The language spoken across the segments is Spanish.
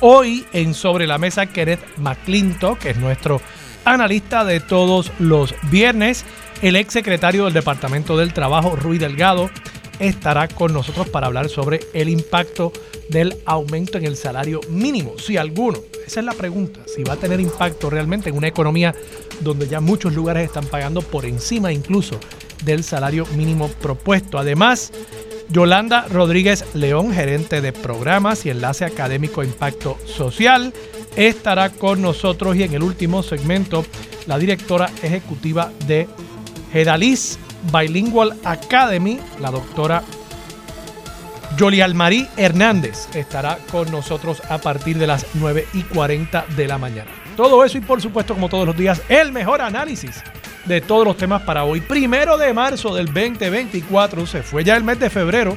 Hoy en Sobre la Mesa Kenneth McClintock, que es nuestro analista de todos los viernes, el ex secretario del Departamento del Trabajo, Rui Delgado, estará con nosotros para hablar sobre el impacto del aumento en el salario mínimo, si alguno. Esa es la pregunta, si va a tener impacto realmente en una economía donde ya muchos lugares están pagando por encima incluso del salario mínimo propuesto. Además, Yolanda Rodríguez León, gerente de programas y enlace académico Impacto Social, estará con nosotros y en el último segmento la directora ejecutiva de Gedalis Bilingual Academy, la doctora Almarí Hernández, estará con nosotros a partir de las 9 y 40 de la mañana. Todo eso y por supuesto como todos los días el mejor análisis de todos los temas para hoy. Primero de marzo del 2024, se fue ya el mes de febrero.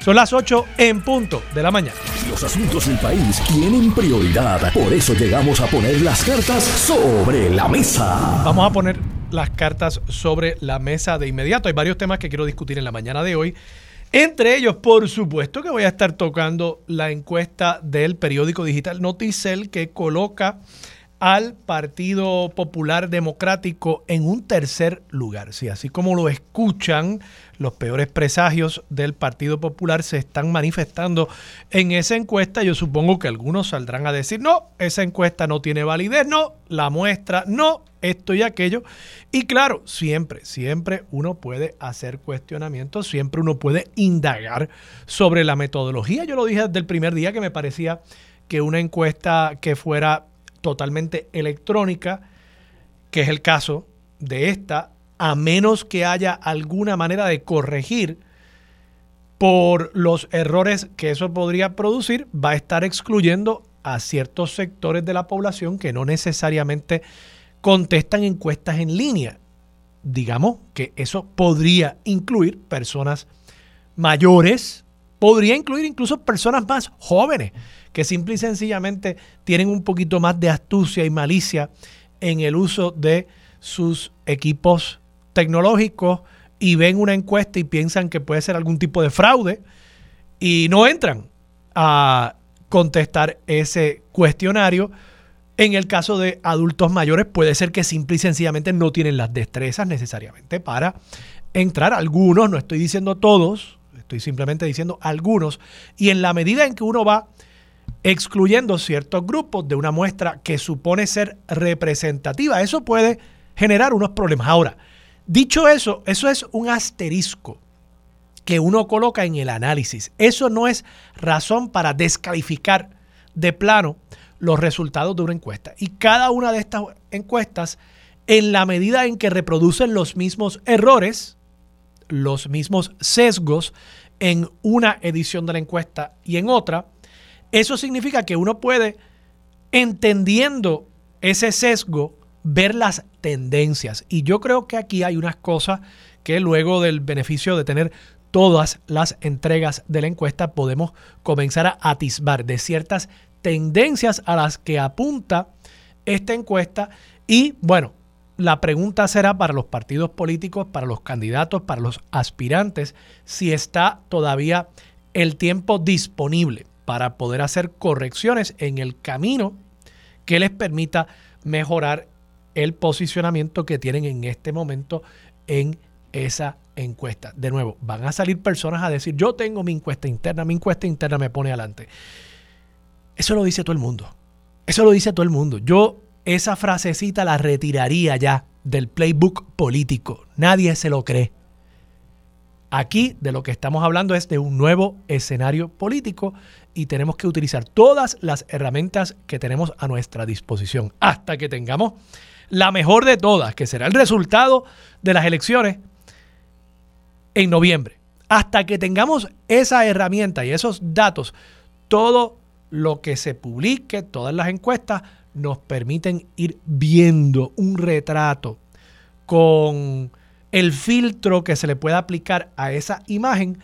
Son las 8 en punto de la mañana. Los asuntos del país tienen prioridad. Por eso llegamos a poner las cartas sobre la mesa. Vamos a poner las cartas sobre la mesa de inmediato. Hay varios temas que quiero discutir en la mañana de hoy. Entre ellos, por supuesto que voy a estar tocando la encuesta del periódico digital Noticel que coloca al Partido Popular Democrático en un tercer lugar. Sí, así como lo escuchan, los peores presagios del Partido Popular se están manifestando en esa encuesta. Yo supongo que algunos saldrán a decir, no, esa encuesta no tiene validez, no, la muestra, no, esto y aquello. Y claro, siempre, siempre uno puede hacer cuestionamientos, siempre uno puede indagar sobre la metodología. Yo lo dije desde el primer día que me parecía que una encuesta que fuera totalmente electrónica, que es el caso de esta, a menos que haya alguna manera de corregir por los errores que eso podría producir, va a estar excluyendo a ciertos sectores de la población que no necesariamente contestan encuestas en línea. Digamos que eso podría incluir personas mayores, podría incluir incluso personas más jóvenes que simple y sencillamente tienen un poquito más de astucia y malicia en el uso de sus equipos tecnológicos y ven una encuesta y piensan que puede ser algún tipo de fraude y no entran a contestar ese cuestionario. En el caso de adultos mayores puede ser que simple y sencillamente no tienen las destrezas necesariamente para entrar. Algunos, no estoy diciendo todos, estoy simplemente diciendo algunos. Y en la medida en que uno va excluyendo ciertos grupos de una muestra que supone ser representativa. Eso puede generar unos problemas. Ahora, dicho eso, eso es un asterisco que uno coloca en el análisis. Eso no es razón para descalificar de plano los resultados de una encuesta. Y cada una de estas encuestas, en la medida en que reproducen los mismos errores, los mismos sesgos en una edición de la encuesta y en otra, eso significa que uno puede, entendiendo ese sesgo, ver las tendencias. Y yo creo que aquí hay unas cosas que luego del beneficio de tener todas las entregas de la encuesta podemos comenzar a atisbar de ciertas tendencias a las que apunta esta encuesta. Y bueno, la pregunta será para los partidos políticos, para los candidatos, para los aspirantes, si está todavía el tiempo disponible para poder hacer correcciones en el camino que les permita mejorar el posicionamiento que tienen en este momento en esa encuesta. De nuevo, van a salir personas a decir, yo tengo mi encuesta interna, mi encuesta interna me pone adelante. Eso lo dice todo el mundo. Eso lo dice todo el mundo. Yo esa frasecita la retiraría ya del playbook político. Nadie se lo cree. Aquí de lo que estamos hablando es de un nuevo escenario político y tenemos que utilizar todas las herramientas que tenemos a nuestra disposición hasta que tengamos la mejor de todas, que será el resultado de las elecciones en noviembre. Hasta que tengamos esa herramienta y esos datos, todo lo que se publique, todas las encuestas, nos permiten ir viendo un retrato con el filtro que se le pueda aplicar a esa imagen,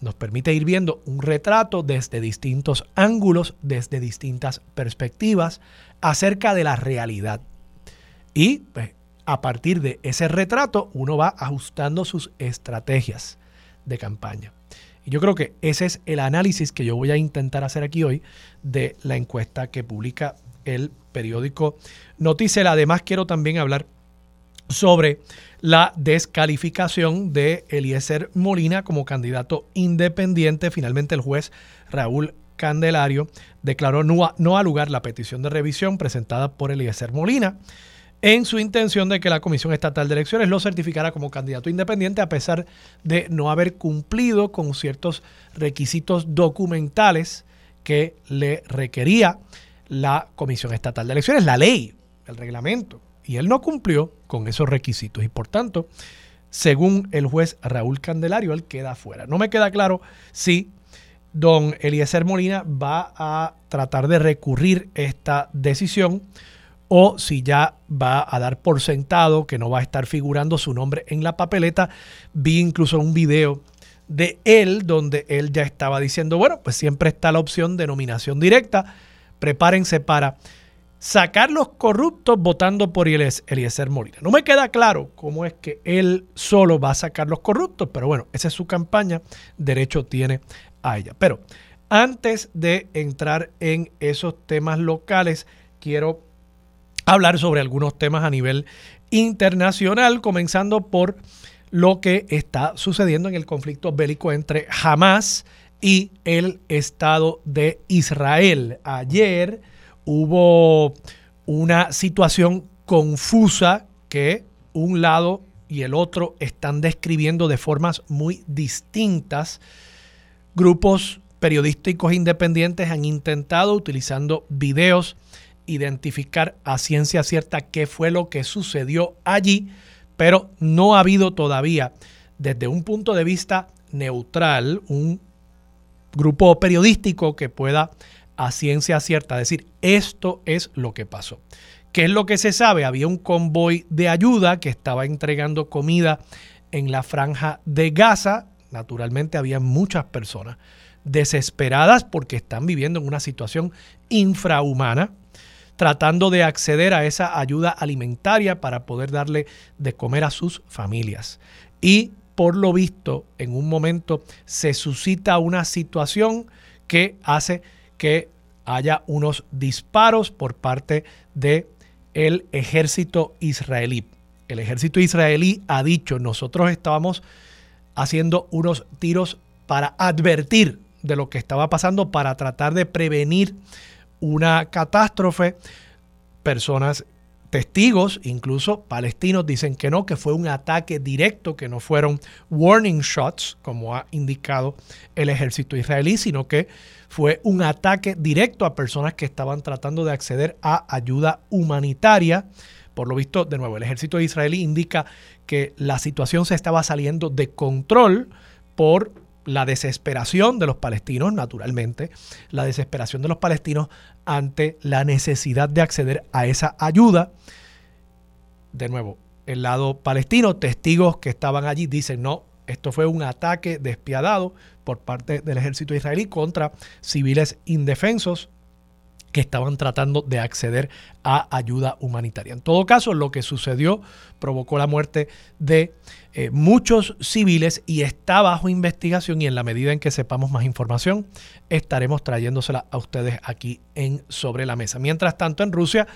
nos permite ir viendo un retrato desde distintos ángulos, desde distintas perspectivas, acerca de la realidad. Y pues, a partir de ese retrato uno va ajustando sus estrategias de campaña. Y yo creo que ese es el análisis que yo voy a intentar hacer aquí hoy de la encuesta que publica el periódico Noticel. Además, quiero también hablar sobre la descalificación de Eliezer Molina como candidato independiente. Finalmente, el juez Raúl Candelario declaró no, a lugar la petición de revisión presentada por Eliezer Molina en su intención de que la Comisión Estatal de Elecciones lo certificara como candidato independiente a pesar de no haber cumplido con ciertos requisitos documentales que le requería la Comisión Estatal de Elecciones, la ley, el reglamento. Y él no cumplió con esos requisitos y por tanto, según el juez Raúl Candelario, él queda fuera. No me queda claro si don Eliezer Molina va a tratar de recurrir esta decisión o si ya va a dar por sentado que no va a estar figurando su nombre en la papeleta. Vi incluso un video de él donde él ya estaba diciendo, bueno, pues siempre está la opción de nominación directa. Prepárense para sacar los corruptos votando por Eliezer Molina. No me queda claro cómo es que él solo va a sacar los corruptos, pero bueno, esa es su campaña, derecho tiene a ella. Pero antes de entrar en esos temas locales, quiero hablar sobre algunos temas a nivel internacional, comenzando por lo que está sucediendo en el conflicto bélico entre Hamas y el Estado de Israel. Ayer hubo una situación confusa que un lado y el otro están describiendo de formas muy distintas. Grupos periodísticos independientes han intentado, utilizando videos, identificar a ciencia cierta qué fue lo que sucedió allí, pero no ha habido todavía, desde un punto de vista neutral, un grupo periodístico que pueda a ciencia cierta decir esto es lo que pasó. ¿Qué es lo que se sabe? Había un convoy de ayuda que estaba entregando comida en la franja de Gaza. Naturalmente había muchas personas desesperadas porque están viviendo en una situación infrahumana tratando de acceder a esa ayuda alimentaria para poder darle de comer a sus familias. Y por lo visto, en un momento se suscita una situación que hace que haya unos disparos por parte de el ejército israelí. El ejército israelí ha dicho, nosotros estábamos haciendo unos tiros para advertir de lo que estaba pasando, para tratar de prevenir una catástrofe. Personas, testigos, incluso palestinos, dicen que no, que fue un ataque directo, que no fueron warning shots, como ha indicado el ejército israelí, sino que fue un ataque directo a personas que estaban tratando de acceder a ayuda humanitaria. Por lo visto, de nuevo, el ejército israelí indica que la situación se estaba saliendo de control por la desesperación de los palestinos, naturalmente, la desesperación de los palestinos ante la necesidad de acceder a esa ayuda. De nuevo, el lado palestino, testigos que estaban allí dicen, no, esto fue un ataque despiadado por parte del ejército israelí contra civiles indefensos que estaban tratando de acceder a ayuda humanitaria. En todo caso, lo que sucedió provocó la muerte de eh, muchos civiles y está bajo investigación y en la medida en que sepamos más información estaremos trayéndosela a ustedes aquí en Sobre la Mesa. Mientras tanto, en Rusia,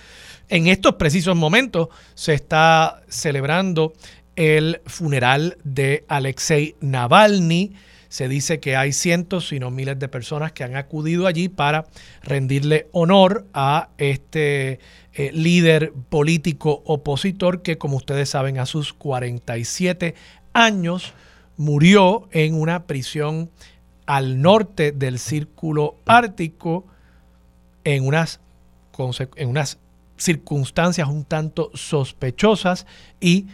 en estos precisos momentos se está celebrando el funeral de Alexei Navalny. Se dice que hay cientos, si no miles de personas que han acudido allí para rendirle honor a este eh, líder político opositor que, como ustedes saben, a sus 47 años murió en una prisión al norte del Círculo Ártico en unas, en unas circunstancias un tanto sospechosas y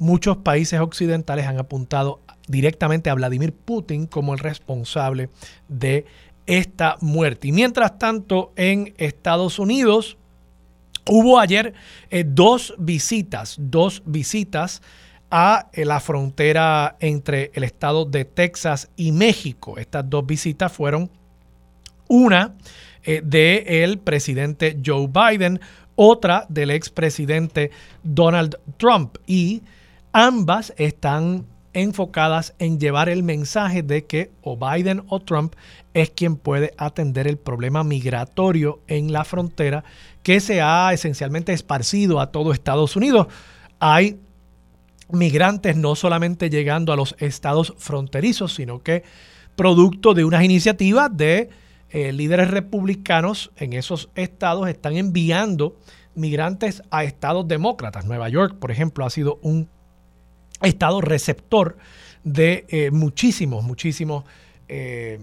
muchos países occidentales han apuntado directamente a Vladimir Putin como el responsable de esta muerte. Y mientras tanto, en Estados Unidos hubo ayer eh, dos visitas, dos visitas a eh, la frontera entre el estado de Texas y México. Estas dos visitas fueron una eh, del presidente Joe Biden, otra del expresidente Donald Trump. Y ambas están enfocadas en llevar el mensaje de que o Biden o Trump es quien puede atender el problema migratorio en la frontera que se ha esencialmente esparcido a todo Estados Unidos. Hay migrantes no solamente llegando a los estados fronterizos, sino que producto de unas iniciativas de eh, líderes republicanos en esos estados están enviando migrantes a estados demócratas. Nueva York, por ejemplo, ha sido un estado receptor de eh, muchísimos, muchísimos eh,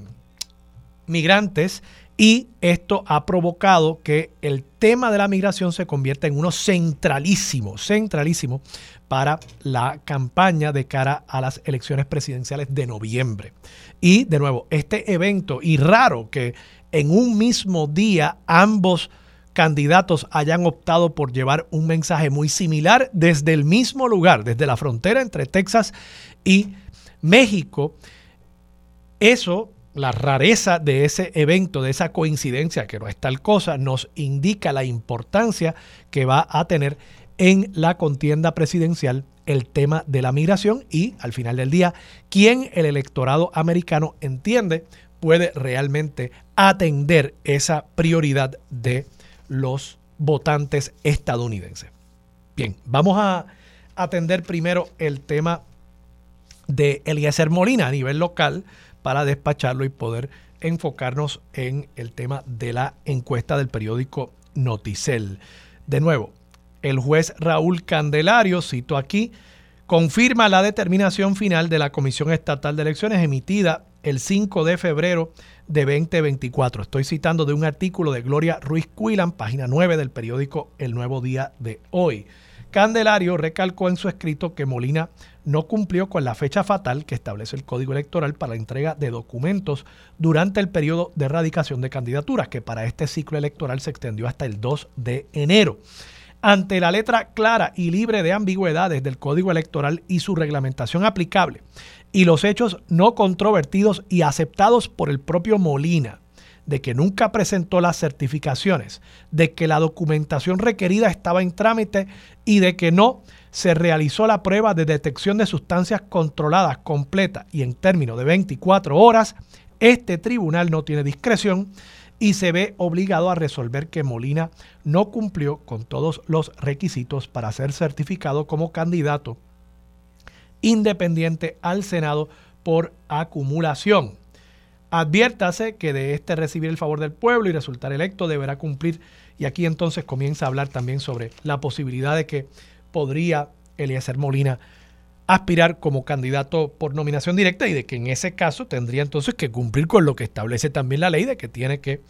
migrantes y esto ha provocado que el tema de la migración se convierta en uno centralísimo, centralísimo para la campaña de cara a las elecciones presidenciales de noviembre. Y de nuevo, este evento, y raro que en un mismo día ambos candidatos hayan optado por llevar un mensaje muy similar desde el mismo lugar, desde la frontera entre Texas y México, eso la rareza de ese evento, de esa coincidencia, que no es tal cosa, nos indica la importancia que va a tener en la contienda presidencial el tema de la migración y al final del día, quién el electorado americano entiende puede realmente atender esa prioridad de los votantes estadounidenses. Bien, vamos a atender primero el tema de Eliezer Molina a nivel local para despacharlo y poder enfocarnos en el tema de la encuesta del periódico Noticel. De nuevo, el juez Raúl Candelario, cito aquí, confirma la determinación final de la Comisión Estatal de Elecciones emitida el 5 de febrero de 2024. Estoy citando de un artículo de Gloria Ruiz Cuilan, página 9 del periódico El Nuevo Día de hoy. Candelario recalcó en su escrito que Molina no cumplió con la fecha fatal que establece el Código Electoral para la entrega de documentos durante el periodo de erradicación de candidaturas, que para este ciclo electoral se extendió hasta el 2 de enero. Ante la letra clara y libre de ambigüedades del Código Electoral y su reglamentación aplicable, y los hechos no controvertidos y aceptados por el propio Molina, de que nunca presentó las certificaciones, de que la documentación requerida estaba en trámite y de que no se realizó la prueba de detección de sustancias controladas completa y en términos de 24 horas, este tribunal no tiene discreción y se ve obligado a resolver que Molina no cumplió con todos los requisitos para ser certificado como candidato independiente al Senado por acumulación. Adviértase que de este recibir el favor del pueblo y resultar electo deberá cumplir, y aquí entonces comienza a hablar también sobre la posibilidad de que podría Eliezer Molina aspirar como candidato por nominación directa y de que en ese caso tendría entonces que cumplir con lo que establece también la ley de que tiene que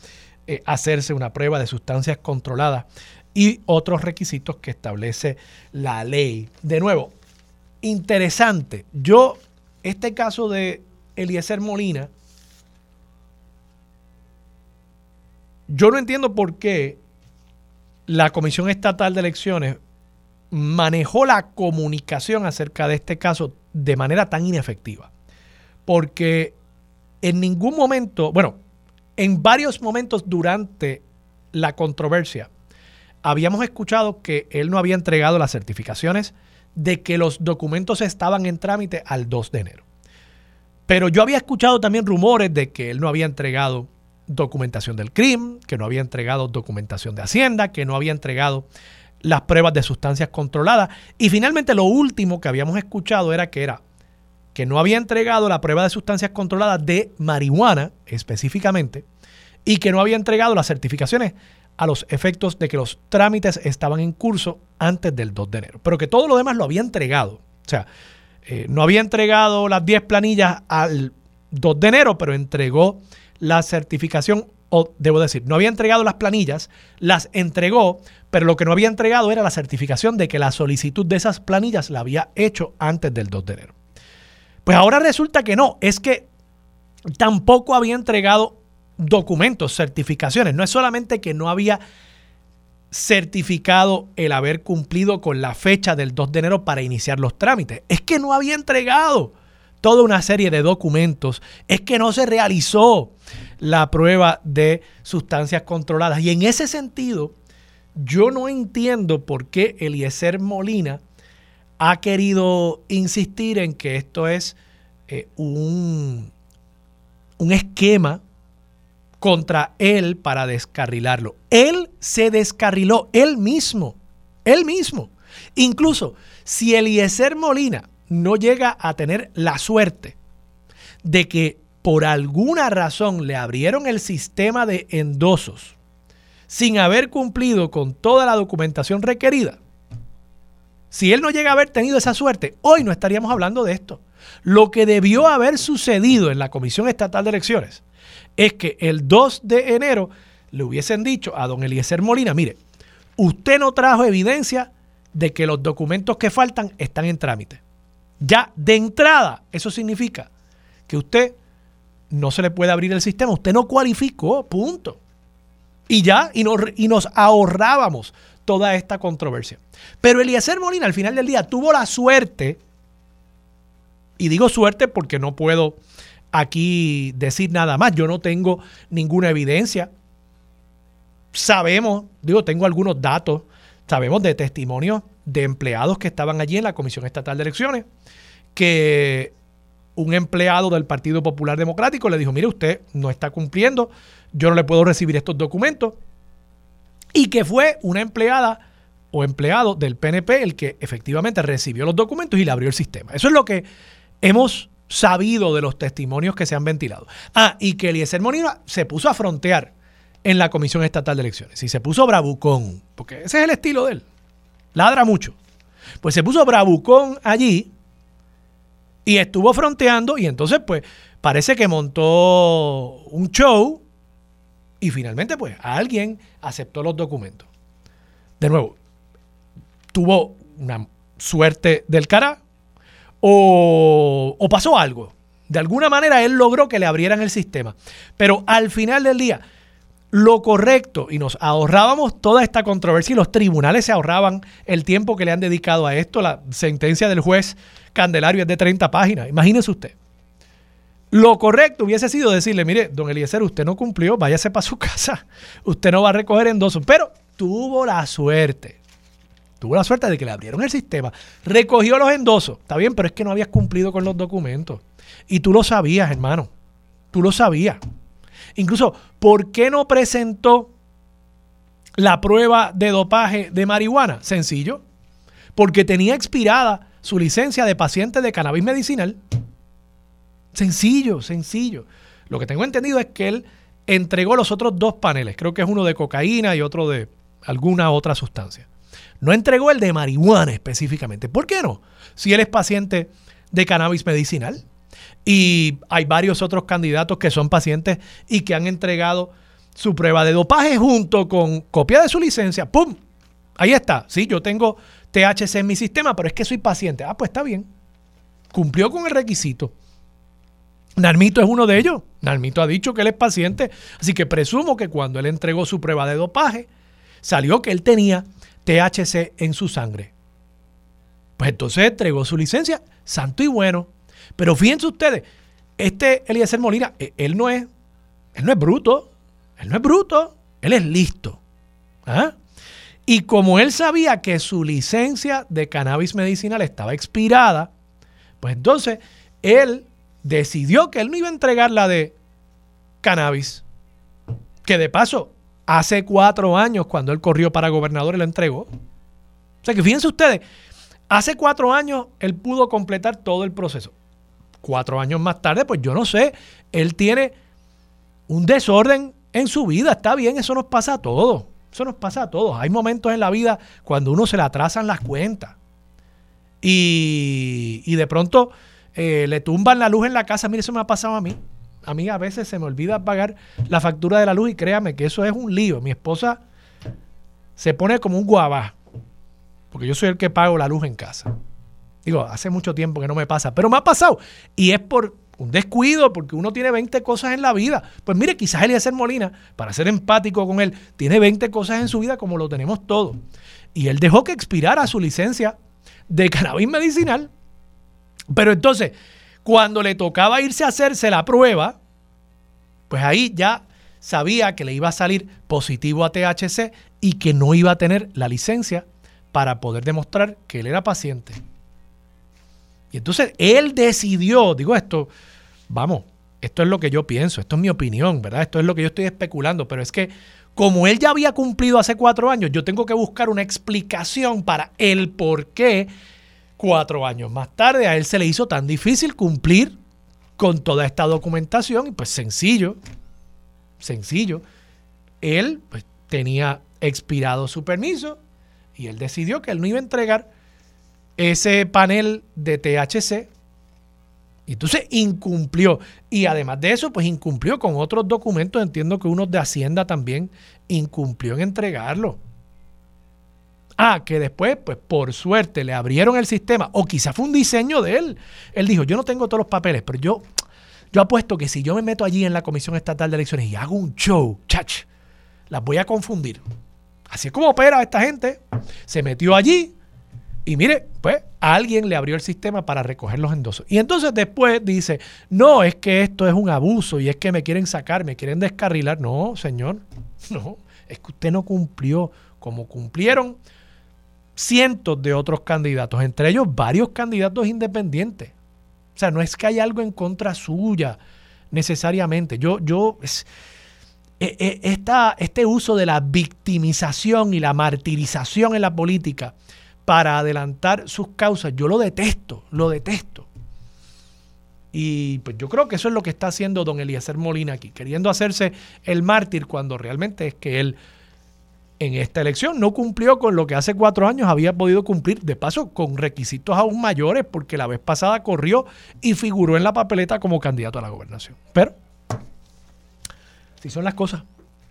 eh, hacerse una prueba de sustancias controladas y otros requisitos que establece la ley. De nuevo, interesante. Yo, este caso de Eliezer Molina, Yo no entiendo por qué la Comisión Estatal de Elecciones manejó la comunicación acerca de este caso de manera tan inefectiva. Porque en ningún momento, bueno, en varios momentos durante la controversia, habíamos escuchado que él no había entregado las certificaciones de que los documentos estaban en trámite al 2 de enero. Pero yo había escuchado también rumores de que él no había entregado documentación del crimen, que no había entregado documentación de Hacienda, que no había entregado las pruebas de sustancias controladas. Y finalmente lo último que habíamos escuchado era que era que no había entregado la prueba de sustancias controladas de marihuana específicamente y que no había entregado las certificaciones a los efectos de que los trámites estaban en curso antes del 2 de enero, pero que todo lo demás lo había entregado. O sea, eh, no había entregado las 10 planillas al 2 de enero, pero entregó la certificación, o debo decir, no había entregado las planillas, las entregó, pero lo que no había entregado era la certificación de que la solicitud de esas planillas la había hecho antes del 2 de enero. Pues ahora resulta que no, es que tampoco había entregado documentos, certificaciones. No es solamente que no había certificado el haber cumplido con la fecha del 2 de enero para iniciar los trámites. Es que no había entregado toda una serie de documentos. Es que no se realizó la prueba de sustancias controladas. Y en ese sentido, yo no entiendo por qué Eliezer Molina ha querido insistir en que esto es eh, un, un esquema contra él para descarrilarlo. Él se descarriló, él mismo, él mismo. Incluso si Eliezer Molina no llega a tener la suerte de que por alguna razón le abrieron el sistema de endosos sin haber cumplido con toda la documentación requerida, si él no llega a haber tenido esa suerte, hoy no estaríamos hablando de esto. Lo que debió haber sucedido en la Comisión Estatal de Elecciones es que el 2 de enero le hubiesen dicho a don Eliezer Molina, mire, usted no trajo evidencia de que los documentos que faltan están en trámite. Ya de entrada, eso significa que usted no se le puede abrir el sistema, usted no cualificó, punto. Y ya, y nos, y nos ahorrábamos toda esta controversia. Pero Eliezer Molina al final del día tuvo la suerte, y digo suerte porque no puedo aquí decir nada más. Yo no tengo ninguna evidencia. Sabemos, digo, tengo algunos datos, sabemos de testimonios de empleados que estaban allí en la Comisión Estatal de Elecciones, que un empleado del Partido Popular Democrático le dijo, mire, usted no está cumpliendo, yo no le puedo recibir estos documentos. Y que fue una empleada o empleado del PNP el que efectivamente recibió los documentos y le abrió el sistema. Eso es lo que hemos sabido de los testimonios que se han ventilado. Ah, y que Eliezer Molina se puso a frontear en la Comisión Estatal de Elecciones. Y se puso bravucón, porque ese es el estilo de él. Ladra mucho. Pues se puso bravucón allí y estuvo fronteando y entonces pues parece que montó un show y finalmente pues alguien aceptó los documentos. De nuevo, tuvo una suerte del cara o, pasó algo. De alguna manera él logró que le abrieran el sistema. Pero al final del día, lo correcto, y nos ahorrábamos toda esta controversia y los tribunales se ahorraban el tiempo que le han dedicado a esto. La sentencia del juez Candelario es de 30 páginas. Imagínese usted. Lo correcto hubiese sido decirle, mire, don Eliezer, usted no cumplió, váyase para su casa. Usted no va a recoger endosos. Pero tuvo la suerte Tuvo la suerte de que le abrieron el sistema, recogió los endosos. Está bien, pero es que no habías cumplido con los documentos. Y tú lo sabías, hermano. Tú lo sabías. Incluso, ¿por qué no presentó la prueba de dopaje de marihuana? Sencillo. Porque tenía expirada su licencia de paciente de cannabis medicinal. Sencillo, sencillo. Lo que tengo entendido es que él entregó los otros dos paneles. Creo que es uno de cocaína y otro de alguna otra sustancia. No entregó el de marihuana específicamente. ¿Por qué no? Si él es paciente de cannabis medicinal. Y hay varios otros candidatos que son pacientes y que han entregado su prueba de dopaje junto con copia de su licencia. ¡Pum! Ahí está. Sí, yo tengo THC en mi sistema, pero es que soy paciente. Ah, pues está bien. Cumplió con el requisito. Narmito es uno de ellos. Narmito ha dicho que él es paciente, así que presumo que cuando él entregó su prueba de dopaje, salió que él tenía THC en su sangre. Pues entonces entregó su licencia, santo y bueno. Pero fíjense ustedes, este Eliezer Molina, e, él no es, él no es bruto, él no es bruto, él es listo. ¿Ah? Y como él sabía que su licencia de cannabis medicinal estaba expirada, pues entonces él decidió que él no iba a entregar la de cannabis. Que de paso, hace cuatro años, cuando él corrió para gobernador, él la entregó. O sea que fíjense ustedes, hace cuatro años él pudo completar todo el proceso. Cuatro años más tarde, pues yo no sé, él tiene un desorden en su vida. Está bien, eso nos pasa a todos. Eso nos pasa a todos. Hay momentos en la vida cuando uno se le atrasan las cuentas. Y, y de pronto eh, le tumban la luz en la casa. Mire, eso me ha pasado a mí a mí a veces se me olvida pagar la factura de la luz y créame que eso es un lío. Mi esposa se pone como un guabá, porque yo soy el que pago la luz en casa. Digo, hace mucho tiempo que no me pasa, pero me ha pasado. Y es por un descuido, porque uno tiene 20 cosas en la vida. Pues mire, quizás Eliezer Molina, para ser empático con él, tiene 20 cosas en su vida como lo tenemos todos. Y él dejó que expirara su licencia de cannabis medicinal. Pero entonces, cuando le tocaba irse a hacerse la prueba, pues ahí ya sabía que le iba a salir positivo a THC y que no iba a tener la licencia para poder demostrar que él era paciente. Y entonces él decidió, digo esto, vamos, esto es lo que yo pienso, esto es mi opinión, ¿verdad? Esto es lo que yo estoy especulando, pero es que como él ya había cumplido hace cuatro años, yo tengo que buscar una explicación para el por qué cuatro años más tarde a él se le hizo tan difícil cumplir con toda esta documentación y pues sencillo, sencillo, él pues, tenía expirado su permiso y él decidió que él no iba a entregar ese panel de THC. Y entonces incumplió. Y además de eso, pues incumplió con otros documentos. Entiendo que uno de Hacienda también incumplió en entregarlo. Ah, que después, pues por suerte, le abrieron el sistema. O quizá fue un diseño de él. Él dijo, yo no tengo todos los papeles, pero yo, yo apuesto que si yo me meto allí en la Comisión Estatal de Elecciones y hago un show, chach, las voy a confundir. Así es como opera esta gente. Se metió allí, y mire, pues alguien le abrió el sistema para recoger los endosos. Y entonces después dice, no, es que esto es un abuso y es que me quieren sacar, me quieren descarrilar. No, señor, no, es que usted no cumplió como cumplieron cientos de otros candidatos, entre ellos varios candidatos independientes. O sea, no es que haya algo en contra suya necesariamente. Yo, yo, es, e, e, este uso de la victimización y la martirización en la política para adelantar sus causas. Yo lo detesto, lo detesto. Y pues yo creo que eso es lo que está haciendo don Eliezer Molina aquí, queriendo hacerse el mártir cuando realmente es que él en esta elección no cumplió con lo que hace cuatro años había podido cumplir, de paso con requisitos aún mayores, porque la vez pasada corrió y figuró en la papeleta como candidato a la gobernación. Pero, si son las cosas.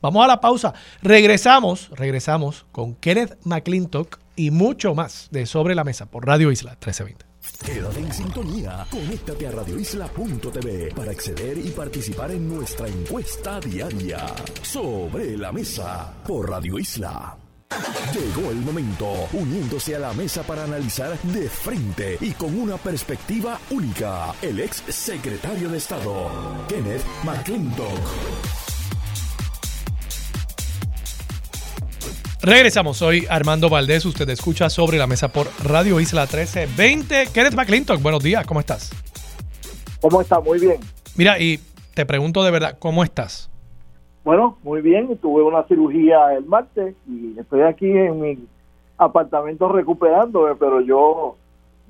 Vamos a la pausa. Regresamos, regresamos con Kenneth McClintock y mucho más de Sobre la Mesa por Radio Isla 1320. Quédate en sintonía. Conéctate a radioisla.tv para acceder y participar en nuestra encuesta diaria. Sobre la Mesa por Radio Isla. Llegó el momento, uniéndose a la mesa para analizar de frente y con una perspectiva única, el ex secretario de Estado, Kenneth McClintock. Regresamos, soy Armando Valdés, usted escucha sobre la mesa por Radio Isla 1320. Kenneth McClintock, buenos días, ¿cómo estás? ¿Cómo estás? Muy bien. Mira, y te pregunto de verdad, ¿cómo estás? Bueno, muy bien, tuve una cirugía el martes y estoy aquí en mi apartamento recuperándome, pero yo,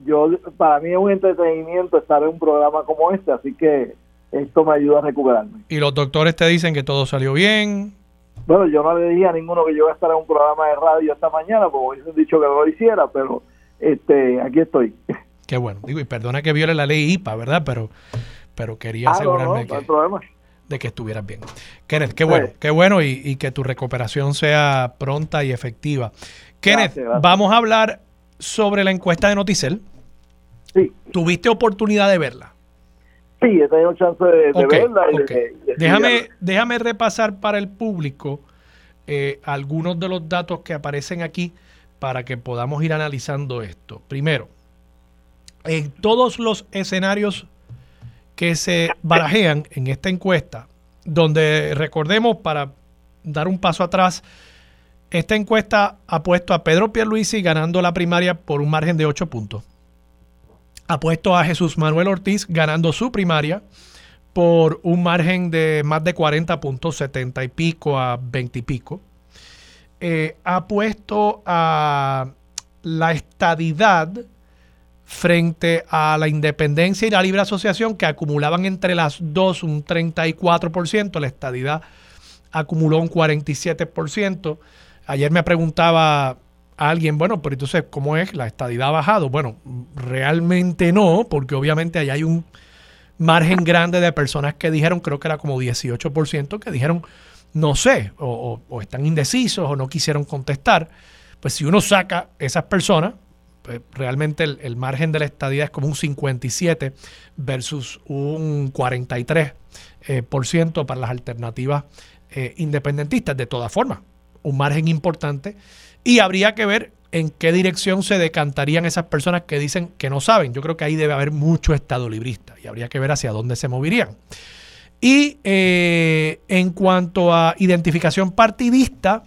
yo para mí es un entretenimiento estar en un programa como este, así que esto me ayuda a recuperarme. ¿Y los doctores te dicen que todo salió bien? Bueno, yo no le dije a ninguno que yo iba a estar en un programa de radio esta mañana, porque hubiesen dicho que no lo hiciera, pero este aquí estoy. Qué bueno. Digo, y perdona que viole la ley IPA, ¿verdad? Pero, pero quería ah, asegurarme que, de que estuvieras bien. Kenneth, qué bueno, qué bueno y, que tu recuperación sea pronta y efectiva. Kenneth, vamos a hablar sobre la encuesta de Noticel. Sí. ¿Tuviste oportunidad de verla? Sí, he tenido chance de, verla. déjame, déjame repasar para el público eh, algunos de los datos que aparecen aquí para que podamos ir analizando esto. Primero, en todos los escenarios que se barajean en esta encuesta, donde recordemos para dar un paso atrás, esta encuesta ha puesto a Pedro Pierluisi ganando la primaria por un margen de 8 puntos ha puesto a Jesús Manuel Ortiz ganando su primaria por un margen de más de 40 puntos, 70 y pico a 20 y pico. Eh, ha puesto a la estadidad frente a la independencia y la libre asociación que acumulaban entre las dos un 34%, la estadidad acumuló un 47%. Ayer me preguntaba alguien, bueno, pero entonces, ¿cómo es? ¿La estadidad ha bajado? Bueno, realmente no, porque obviamente ahí hay un margen grande de personas que dijeron, creo que era como 18%, que dijeron, no sé, o, están indecisos o no quisieron contestar. Pues si uno saca esas personas, pues, realmente el, margen de la estadía es como un 57 versus un 43 eh, por ciento para las alternativas eh, independentistas. De todas formas, un margen importante y habría que ver en qué dirección se decantarían esas personas que dicen que no saben. Yo creo que ahí debe haber mucho estado librista y habría que ver hacia dónde se moverían. Y eh, en cuanto a identificación partidista,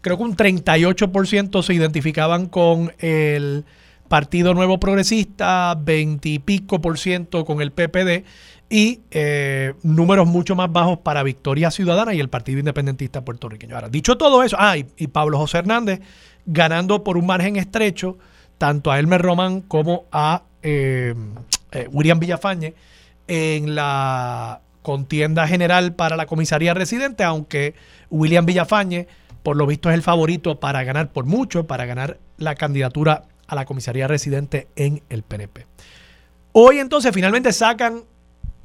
creo que un 38% se identificaban con el Partido Nuevo Progresista, 20 y pico por ciento con el PPD y eh, números mucho más bajos para Victoria Ciudadana y el Partido Independentista puertorriqueño. Ahora, dicho todo eso, ah, y, Pablo José Hernández ganando por un margen estrecho tanto a Elmer Román como a eh, eh, William Villafañe en la contienda general para la comisaría residente, aunque William Villafañe por lo visto es el favorito para ganar por mucho, para ganar la candidatura a la comisaría residente en el PNP. Hoy entonces finalmente sacan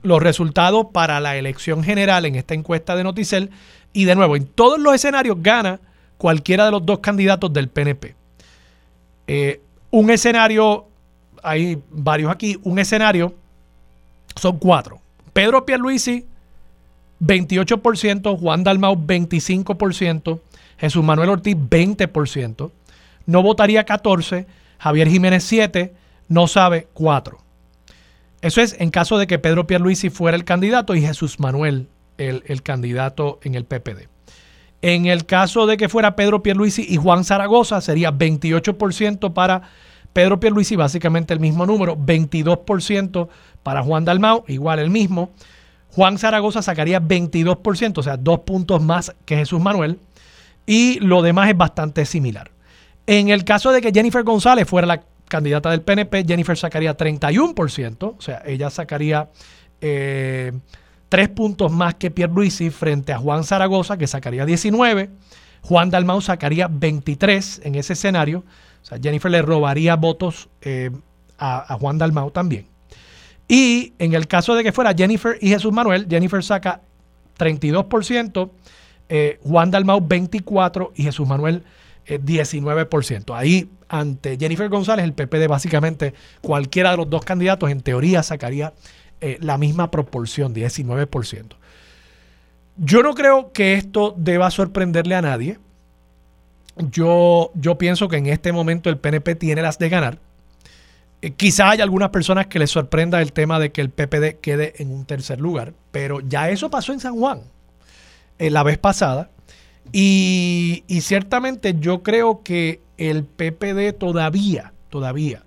los resultados para la elección general en esta encuesta de Noticel y de nuevo, en todos los escenarios gana cualquiera de los dos candidatos del PNP. Eh, un escenario, hay varios aquí, un escenario son cuatro. Pedro Pierluisi, 28%, Juan Dalmau, 25%, Jesús Manuel Ortiz 20%, no votaría 14, Javier Jiménez 7, no sabe 4. Eso es en caso de que Pedro Pierluisi fuera el candidato y Jesús Manuel el, el candidato en el PPD. En el caso de que fuera Pedro Pierluisi y Juan Zaragoza, sería 28% para Pedro Pierluisi, básicamente el mismo número, 22% para Juan Dalmau, igual el mismo. Juan Zaragoza sacaría 22%, o sea, dos puntos más que Jesús Manuel y lo demás es bastante similar. En el caso de que Jennifer González fuera la candidata del PNP, Jennifer sacaría 31%, o sea, ella sacaría eh, tres puntos más que Pierre Luisi frente a Juan Zaragoza, que sacaría 19. Juan Dalmau sacaría 23 en ese escenario. O sea, Jennifer le robaría votos eh, a, a, Juan Dalmau también. Y en el caso de que fuera Jennifer y Jesús Manuel, Jennifer saca 32%, eh, Juan Dalmau 24 y Jesús Manuel 19%. Eh, Ahí ante Jennifer González, el PPD básicamente cualquiera de los dos candidatos en teoría sacaría eh, la misma proporción, 19%. Yo no creo que esto deba sorprenderle a nadie. Yo, yo pienso que en este momento el PNP tiene las de ganar. quizá hay algunas personas que les sorprenda el tema de que el PPD quede en un tercer lugar, pero ya eso pasó en San Juan. Eh, la vez pasada. Y, ciertamente yo creo que el PPD todavía, todavía,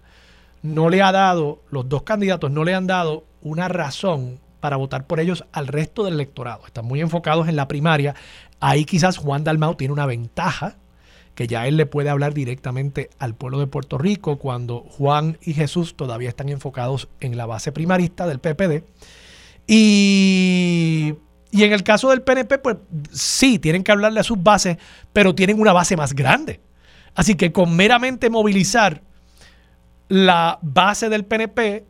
no le ha dado, los dos candidatos no le han dado una razón para votar por ellos al resto del electorado. Están muy enfocados en la primaria. Ahí quizás Juan Dalmau tiene una ventaja, que ya él le puede hablar directamente al pueblo de Puerto Rico cuando Juan y Jesús todavía están enfocados en la base primarista del PPD. Y y en el caso del PNP, pues sí, tienen que hablarle a sus bases, pero tienen una base más grande. Así que con meramente movilizar la base del PNP,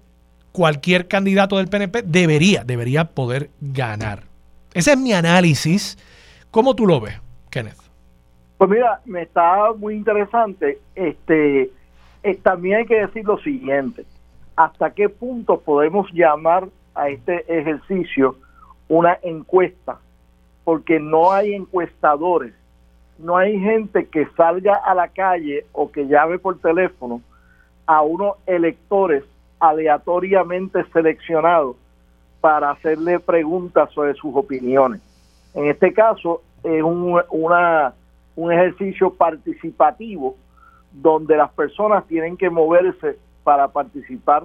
cualquier candidato del PNP debería, debería poder ganar. Ese es mi análisis. ¿Cómo tú lo ves, Kenneth? Pues mira, me está muy interesante. Este, eh, también hay que decir lo siguiente: ¿hasta qué punto podemos llamar a este ejercicio? Una encuesta, porque no hay encuestadores, no hay gente que salga a la calle o que llame por teléfono a unos electores aleatoriamente seleccionados para hacerle preguntas sobre sus opiniones. En este caso es un, una, un ejercicio participativo donde las personas tienen que moverse para participar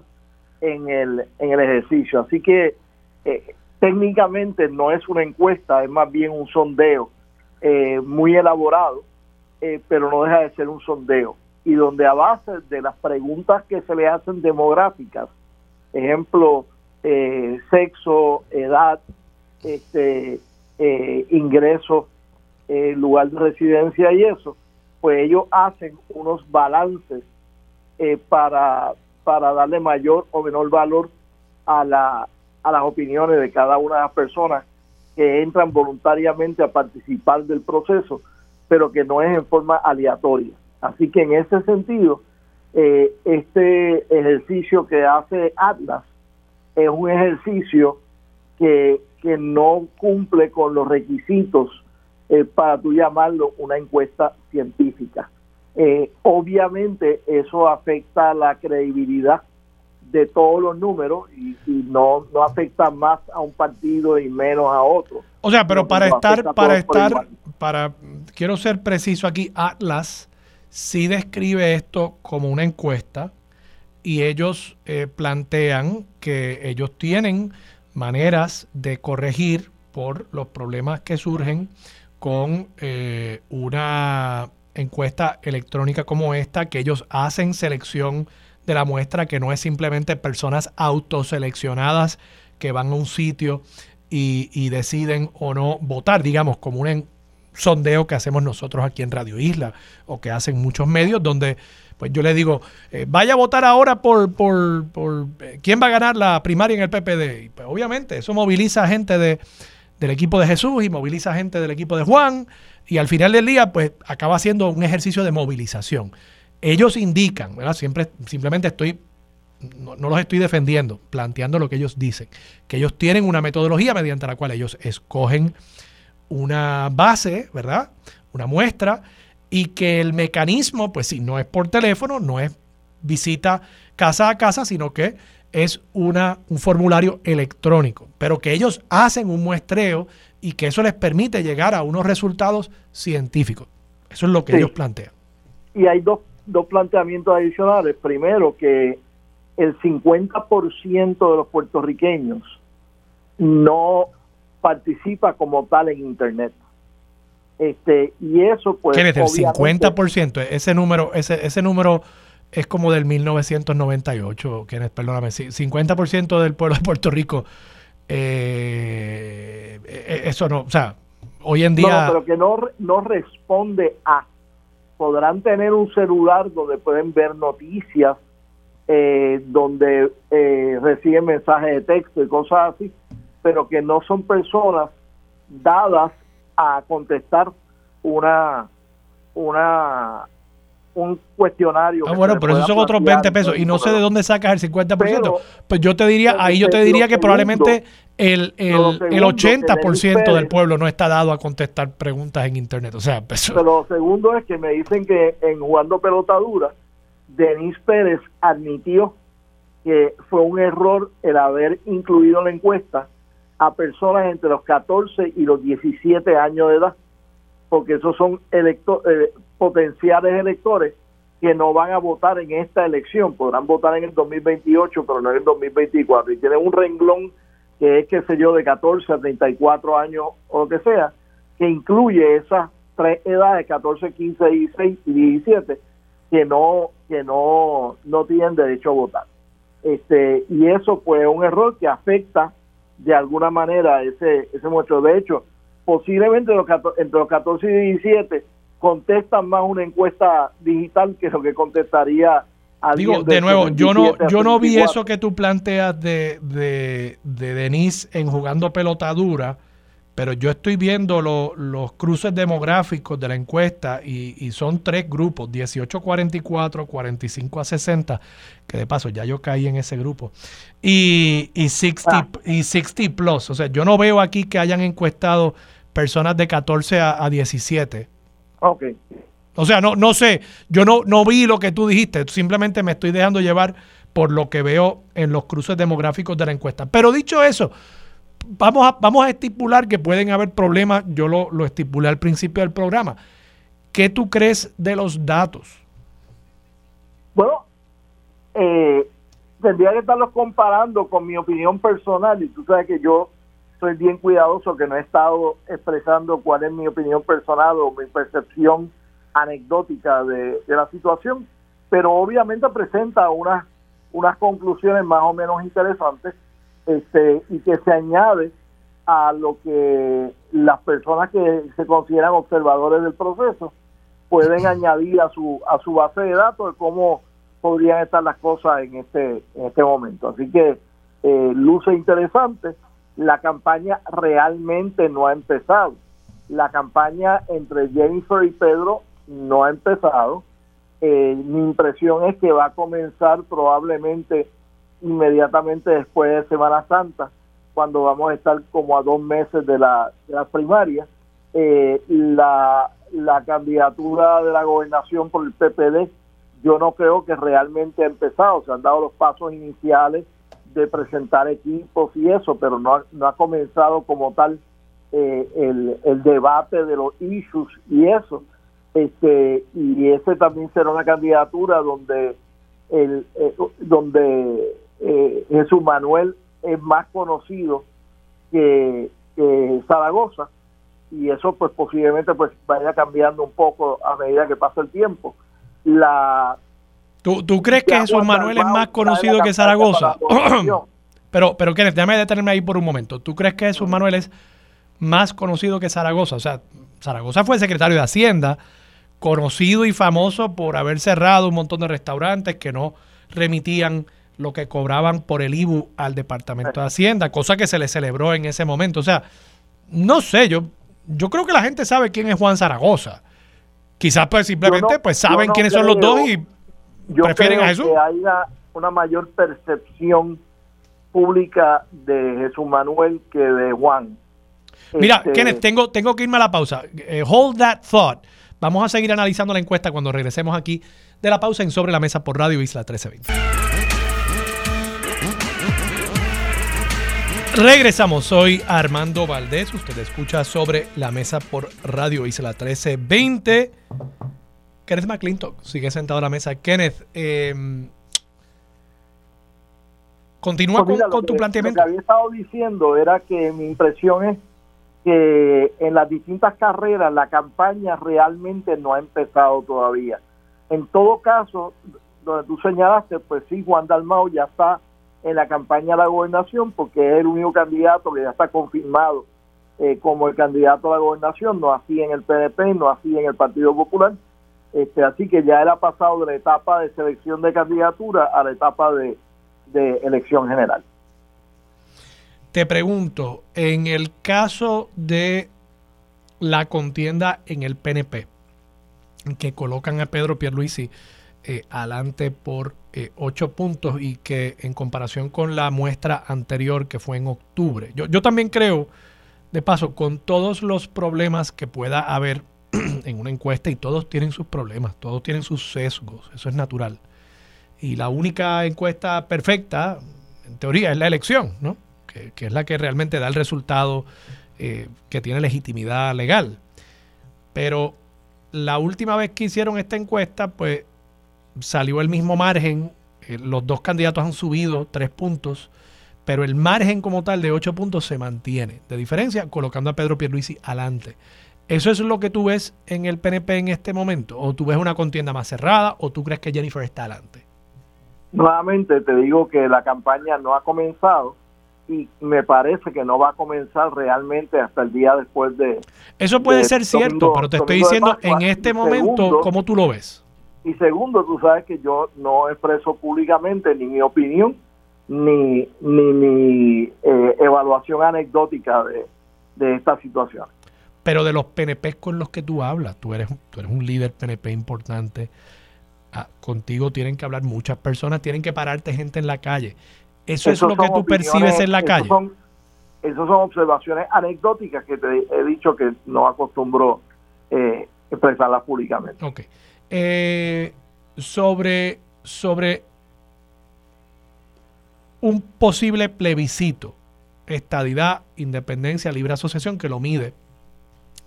en el, en el ejercicio. Así que eh, técnicamente no es una encuesta, es más bien un sondeo eh, muy elaborado, eh, pero no deja de ser un sondeo. Y donde a base de las preguntas que se le hacen demográficas, ejemplo, eh, sexo, edad, este, ingreso, lugar de residencia y eso, pues ellos hacen unos balances para, para darle mayor o menor valor a la, a las opiniones de cada una de las personas que entran voluntariamente a participar del proceso, pero que no es en forma aleatoria. Así que en ese sentido, eh, este ejercicio que hace Atlas es un ejercicio que, que no cumple con los requisitos eh, para tú llamarlo una encuesta científica. Eh, obviamente eso afecta la credibilidad de todos los números y, no, no afecta más a un partido y menos a otro. O sea, pero para estar, para estar, para, quiero ser preciso aquí, Atlas sí describe esto como una encuesta y ellos eh, plantean que ellos tienen maneras de corregir por los problemas que surgen con eh, una encuesta electrónica como esta, que ellos hacen selección de la muestra, que no es simplemente personas autoseleccionadas que van a un sitio y, deciden o no votar, digamos, como un sondeo que hacemos nosotros aquí en Radio Isla o que hacen muchos medios, donde pues yo le digo, eh, vaya a votar ahora por, por, por eh, quién va a ganar la primaria en el PPD. Y pues obviamente eso moviliza gente de, del equipo de Jesús y moviliza gente del equipo de Juan y al final del día pues acaba siendo un ejercicio de movilización. Ellos indican, ¿verdad? Siempre, simplemente estoy, no, los estoy defendiendo, planteando lo que ellos dicen, que ellos tienen una metodología mediante la cual ellos escogen una base, ¿verdad? Una muestra y que el mecanismo, pues sí, no es por teléfono, no es visita casa a casa, sino que es una, un formulario electrónico, pero que ellos hacen un muestreo y que eso les permite llegar a unos resultados científicos. Eso es lo que ellos plantean. Y hay dos, dos planteamientos adicionales. Primero, que el 50% de los puertorriqueños no participa como tal en Internet. Este, y eso pues... ¿Qué es el 50%? Ese número, ese, ese número es como del 1998, quienes, perdóname, 50% del pueblo de Puerto Rico, eh, eh, eso no, o sea, hoy en día... No, pero que no, no responde a, podrán tener un celular donde pueden ver noticias, eh, donde reciben mensajes de texto y cosas así, pero que no son personas dadas a contestar una una un cuestionario. Ah, bueno, pero esos son otros 20 pesos y no sé de dónde sacas el 50%. pues yo te diría, ahí yo te diría que probablemente el, el, el 80% del pueblo no está dado a contestar preguntas en Internet. O sea, Pero lo segundo es que me dicen que en jugando pelota dura, Denis Pérez admitió que fue un error el haber incluido en la encuesta a personas entre los 14 y los 17 años de edad, porque esos son electo eh, potenciales electores que no van a votar en esta elección, podrán votar en el 2028, pero no en el 2024, y tienen un renglón que es, qué sé yo, de 14 a 34 años o lo que sea, que incluye esas tres edades, 14, 15, 16 y 17, que no que no no tienen derecho a votar. Este y eso pues es un error que afecta de alguna manera ese ese mucho de hecho, posiblemente los, entre los 14 y 17 contestan más una encuesta digital que lo que contestaría Digo, de, nuevo, yo no, yo no vi eso que tú planteas de, de, de Denise en jugando pelota dura, pero yo estoy viendo los cruces demográficos de la encuesta y, son tres grupos, 18 44, 45 a 60, que de paso ya yo caí en ese grupo, y, y, 60, ah. y 60 plus. O sea, yo no veo aquí que hayan encuestado personas de 14 a, a 17 Ok. O sea, no, no sé, yo no, no vi lo que tú dijiste, simplemente me estoy dejando llevar por lo que veo en los cruces demográficos de la encuesta. Pero dicho eso, vamos a, vamos a estipular que pueden haber problemas, yo lo, lo estipulé al principio del programa. ¿Qué tú crees de los datos? Bueno, eh, tendría que estarlos comparando con mi opinión personal y tú sabes que yo soy bien cuidadoso que no he estado expresando cuál es mi opinión personal o mi percepción anecdótica de, la situación, pero obviamente presenta unas unas conclusiones más o menos interesantes este y que se añade a lo que las personas que se consideran observadores del proceso pueden añadir a su a su base de datos de cómo podrían estar las cosas en este en este momento. Así que eh, luce interesante la campaña realmente no ha empezado. La campaña entre Jennifer y Pedro no ha empezado. Eh, mi impresión es que va a comenzar probablemente inmediatamente después de Semana Santa, cuando vamos a estar como a dos meses de la, de la primaria. Eh, la, la candidatura de la gobernación por el PPD, yo no creo que realmente ha empezado, se han dado los pasos iniciales de presentar equipos y eso, pero no ha, no ha comenzado como tal eh, el, el debate de los issues y eso. Este y ese también será una candidatura donde el eh, donde eh, Jesús Manuel es más conocido que, Zaragoza y eso pues posiblemente pues vaya cambiando un poco a medida que pasa el tiempo. La ¿Tú, tú crees que Jesús Manuel es más conocido que Zaragoza? pero, pero Kenneth, déjame detenerme ahí por un momento. ¿Tú crees que Jesús Manuel es más conocido que Zaragoza? O sea, Zaragoza fue secretario de Hacienda, conocido y famoso por haber cerrado un montón de restaurantes que no remitían lo que cobraban por el IBU al Departamento de Hacienda, cosa que se le celebró en ese momento. O sea, no sé, yo, yo creo que la gente sabe quién es Juan Zaragoza. Quizás pues simplemente pues saben quiénes son los dos y prefieren a Jesús. Que haya una mayor percepción pública de Jesús Manuel que de Juan. Mira, este, Kenneth, tengo, tengo que irme a la pausa. Eh, hold that thought. Vamos a seguir analizando la encuesta cuando regresemos aquí de la pausa en Sobre la Mesa por Radio Isla 1320. Regresamos, soy Armando Valdés, usted escucha sobre la mesa por Radio Isla 1320. Kenneth McClintock sigue sentado a la mesa. Kenneth, em, continúa pues con, tu planteamiento. Lo que había estado diciendo era que mi impresión es que en las distintas carreras la campaña realmente no ha empezado todavía. En todo caso, donde tú señalaste, pues sí, Juan Dalmao ya está en la campaña de la gobernación porque es el único candidato que ya está confirmado eh, como el candidato a la gobernación, no así en el PNP, no así en el Partido Popular. Este, así que ya él ha pasado de la etapa de selección de candidatura a la etapa de elección general. Te pregunto, en el caso de la contienda en el PNP, que colocan a Pedro Pierluisi eh, adelante por eh, ocho puntos y que en comparación con la muestra anterior que fue en octubre, yo, yo también creo, de paso, con todos los problemas que pueda haber en una encuesta y todos tienen sus problemas, todos tienen sus sesgos, eso es natural. Y la única encuesta perfecta, en teoría, es la elección, ¿no? que, es la que realmente da el resultado eh, que tiene legitimidad legal. Pero la última vez que hicieron esta encuesta, pues salió el mismo margen. Eh, los dos candidatos han subido tres puntos, pero el margen como tal de ocho puntos se mantiene. De diferencia, colocando a Pedro Pierluisi adelante. ¿Eso es lo que tú ves en el PNP en este momento? ¿O tú ves una contienda más cerrada? ¿O tú crees que Jennifer está adelante? Nuevamente te digo que la campaña no ha comenzado y me parece que no va a comenzar realmente hasta el día después de... Eso puede ser cierto, pero te estoy diciendo en este momento cómo tú lo ves. Y segundo, tú sabes que yo no expreso públicamente ni mi opinión ni, ni mi eh, evaluación anecdótica de, de esta situación. Pero de los PNP con los que tú hablas, tú eres, tú eres un líder PNP importante, ah, contigo tienen que hablar muchas personas, tienen que pararte gente en la calle. ¿Eso es lo que tú percibes en la calle? Son, esas son observaciones anecdóticas que te he dicho que no acostumbro eh, expresarlas públicamente. Ok. Eh, sobre, sobre un posible plebiscito, estadidad, independencia, libre asociación, que lo mide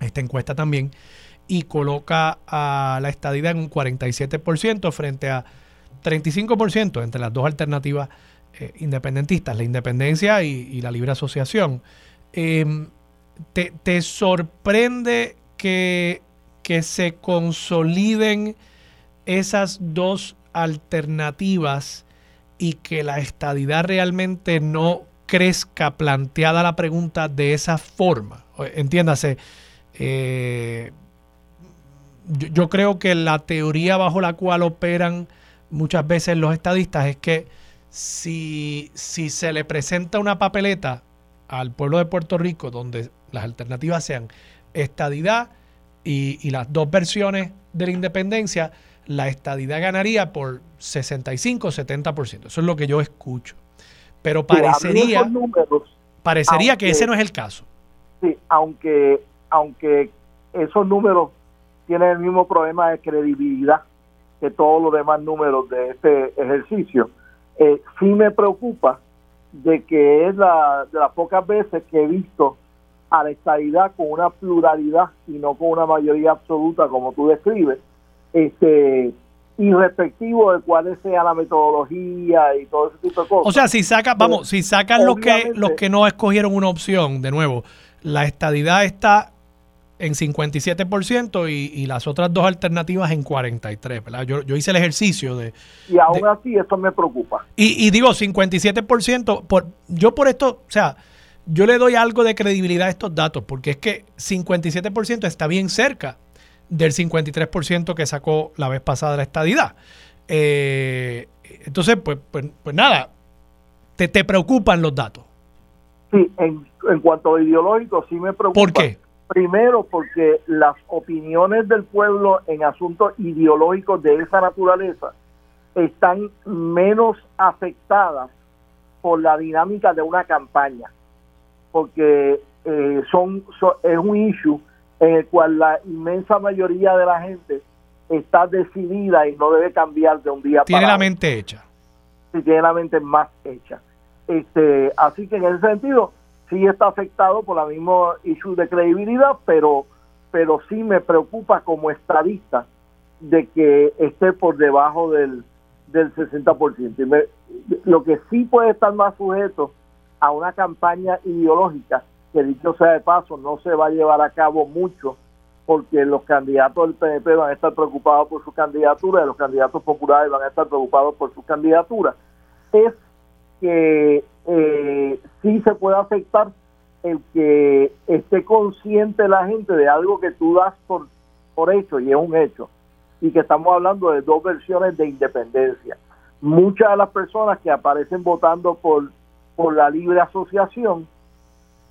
esta encuesta también, y coloca a la estadidad en un 47% frente a 35% entre las dos alternativas eh, independentistas, la independencia y, la libre asociación. Em, te, sorprende que, que se consoliden esas dos alternativas y que la estadidad realmente no crezca planteada la pregunta de esa forma? Entiéndase, eh, yo creo que la teoría bajo la cual operan muchas veces los estadistas es que si, si se le presenta una papeleta al pueblo de Puerto Rico donde las alternativas sean estadidad y, las dos versiones de la independencia, la estadidad ganaría por 65 70%. Eso es lo que yo escucho. Pero parecería, parecería que ese no es el caso. Sí, aunque, aunque esos números tienen el mismo problema de credibilidad que todos los demás números de este ejercicio, eh, sí me preocupa de que es la, de las pocas veces que he visto a la estabilidad con una pluralidad y no con una mayoría absoluta como tú describes, este irrespectivo de cuál sea la metodología y todo ese tipo de cosas. O sea, si saca, vamos, si sacan los que los que no escogieron una opción, de nuevo, la estadidad está en 57% y, y las otras dos alternativas en 43%, ¿verdad? Yo, yo hice el ejercicio de... Y aún así eso me preocupa. Y, y digo, 57%, por, yo por esto, o sea, yo le doy algo de credibilidad a estos datos, porque es que 57% está bien cerca del 53% que sacó la vez pasada la estadidad. Eh, entonces, pues, pues, pues, nada, te, te preocupan los datos. Sí, en, en cuanto a ideológico, sí me preocupa. ¿Por qué? Primero, porque las opiniones del pueblo en asuntos ideológicos de esa naturaleza están menos afectadas por la dinámica de una campaña, porque eh, son, es un issue en el cual la inmensa mayoría de la gente está decidida y no debe cambiar de un día tiene para otro. Tiene la mente hecha. Sí, tiene la mente más hecha. Este, así que en ese sentido, sí está afectado por la misma issue de credibilidad, pero, pero sí me preocupa como estadista de que esté por debajo del, del 60%. Y me, lo que sí puede estar más sujeto a una campaña ideológica, que dicho sea de paso, no se va a llevar a cabo mucho, porque los candidatos del PNP van a estar preocupados por su candidatura y los candidatos populares van a estar preocupados por su candidatura, es que eh, sí se puede afectar el que esté consciente la gente de algo que tú das por, por hecho y es un hecho y que estamos hablando de dos versiones de independencia. Muchas de las personas que aparecen votando por, por la libre asociación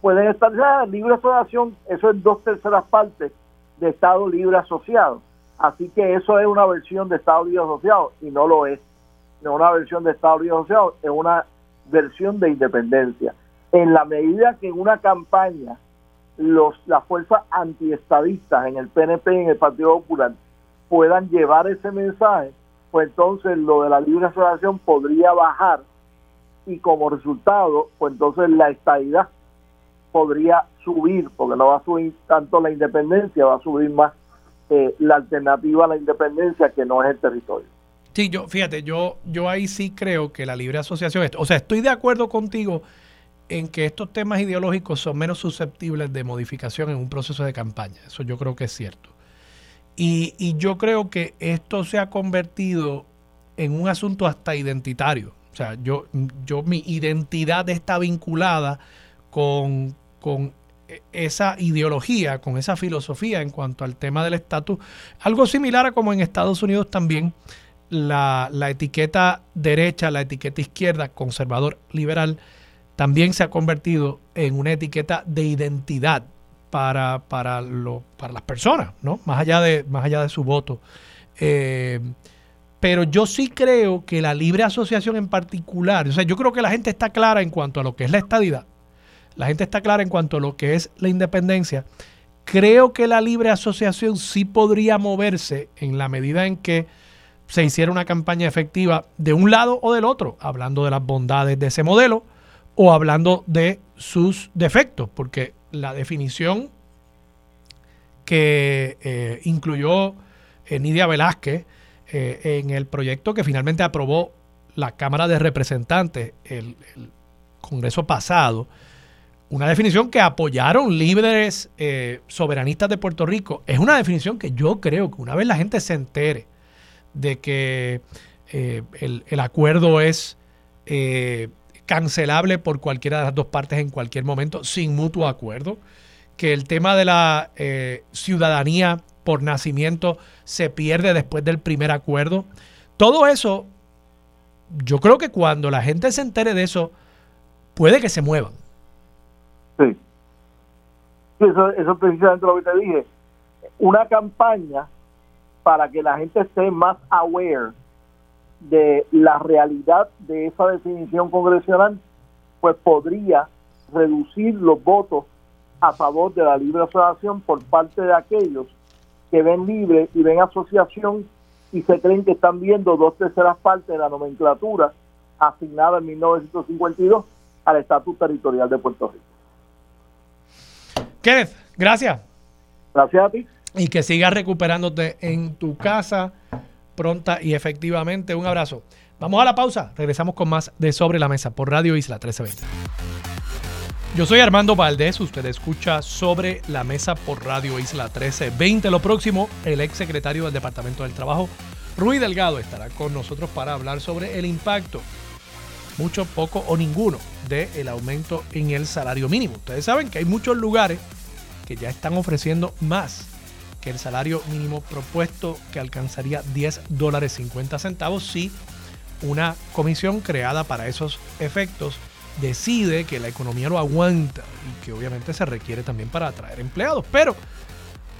pueden estar ya libre asociación, eso es dos terceras partes de Estado libre asociado. Así que eso es una versión de Estado libre asociado y no lo es. No es una versión de Estado libre asociado, es una versión de independencia. En la medida que en una campaña los las fuerzas antiestadistas en el PNP y en el Partido Popular puedan llevar ese mensaje, pues entonces lo de la libre asociación podría bajar y como resultado, pues entonces la estadidad podría subir, porque no va a subir tanto la independencia, va a subir más eh, la alternativa a la independencia que no es el territorio. Sí, yo, fíjate, yo, yo ahí sí creo que la libre asociación, o sea, estoy de acuerdo contigo en que estos temas ideológicos son menos susceptibles de modificación en un proceso de campaña. Eso yo creo que es cierto. Y, y yo creo que esto se ha convertido en un asunto hasta identitario. O sea, yo, yo mi identidad está vinculada con, con esa ideología, con esa filosofía en cuanto al tema del estatus. Algo similar a como en Estados Unidos también la, la etiqueta derecha, la etiqueta izquierda, conservador, liberal, también se ha convertido en una etiqueta de identidad para, para, lo, para las personas, ¿no? Más allá de, más allá de su voto. Eh, pero yo sí creo que la libre asociación en particular, o sea, yo creo que la gente está clara en cuanto a lo que es la estadidad, la gente está clara en cuanto a lo que es la independencia. Creo que la libre asociación sí podría moverse en la medida en que se hiciera una campaña efectiva de un lado o del otro, hablando de las bondades de ese modelo o hablando de sus defectos, porque la definición que eh, incluyó eh, Nidia Velázquez eh, en el proyecto que finalmente aprobó la Cámara de Representantes, el, el Congreso pasado, una definición que apoyaron líderes soberanistas de Puerto Rico, es una definición que yo creo que una vez la gente se entere de que el, el, acuerdo es cancelable por cualquiera de las dos partes en cualquier momento, sin mutuo acuerdo, que el tema de la eh, ciudadanía por nacimiento se pierde después del primer acuerdo. Todo eso, yo creo que cuando la gente se entere de eso, puede que se muevan. Sí. Eso, eso es precisamente lo que te dije. Una campaña para que la gente esté más aware de la realidad de esa definición congresional, pues podría reducir los votos a favor de la libre asociación por parte de aquellos que ven libre y ven asociación y se creen que están viendo dos terceras partes de la nomenclatura asignada en 1952 al estatus territorial de Puerto Rico. Kenneth, gracias. Gracias a ti. Y que sigas recuperándote en tu casa pronta y efectivamente. Un abrazo. Vamos a la pausa. Regresamos con más de Sobre la Mesa por Radio Isla 1320. Yo soy Armando Valdés, usted escucha sobre la mesa por Radio Isla 1320. Lo próximo, el ex secretario del Departamento del Trabajo, Rui Delgado, estará con nosotros para hablar sobre el impacto, mucho, poco o ninguno, del aumento en el salario mínimo. Ustedes saben que hay muchos lugares que ya están ofreciendo más que el salario mínimo propuesto, que alcanzaría 10 dólares 50 centavos si una comisión creada para esos efectos decide que la economía lo aguanta y que obviamente se requiere también para atraer empleados, pero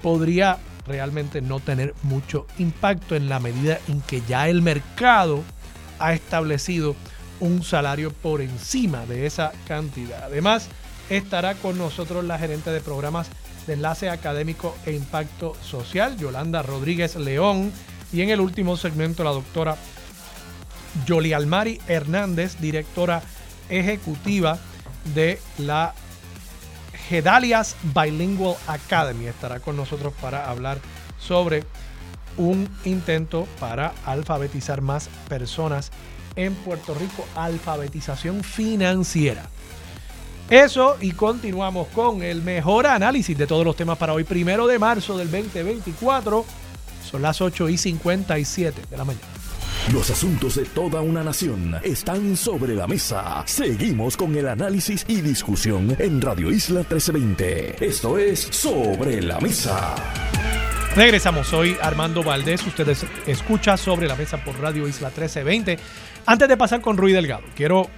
podría realmente no tener mucho impacto en la medida en que ya el mercado ha establecido un salario por encima de esa cantidad. Además, estará con nosotros la gerente de programas de enlace académico e impacto social, Yolanda Rodríguez León, y en el último segmento la doctora Yoli Almari Hernández, directora ejecutiva de la Gedalias Bilingual Academy. Estará con nosotros para hablar sobre un intento para alfabetizar más personas en Puerto Rico, alfabetización financiera. Eso y continuamos con el mejor análisis de todos los temas para hoy, primero de marzo del 2024. Son las 8 y 57 de la mañana. Los asuntos de toda una nación están sobre la mesa. Seguimos con el análisis y discusión en Radio Isla 1320. Esto es Sobre la Mesa. Regresamos hoy, Armando Valdés. Ustedes escuchan sobre la mesa por Radio Isla 1320. Antes de pasar con Rui Delgado, quiero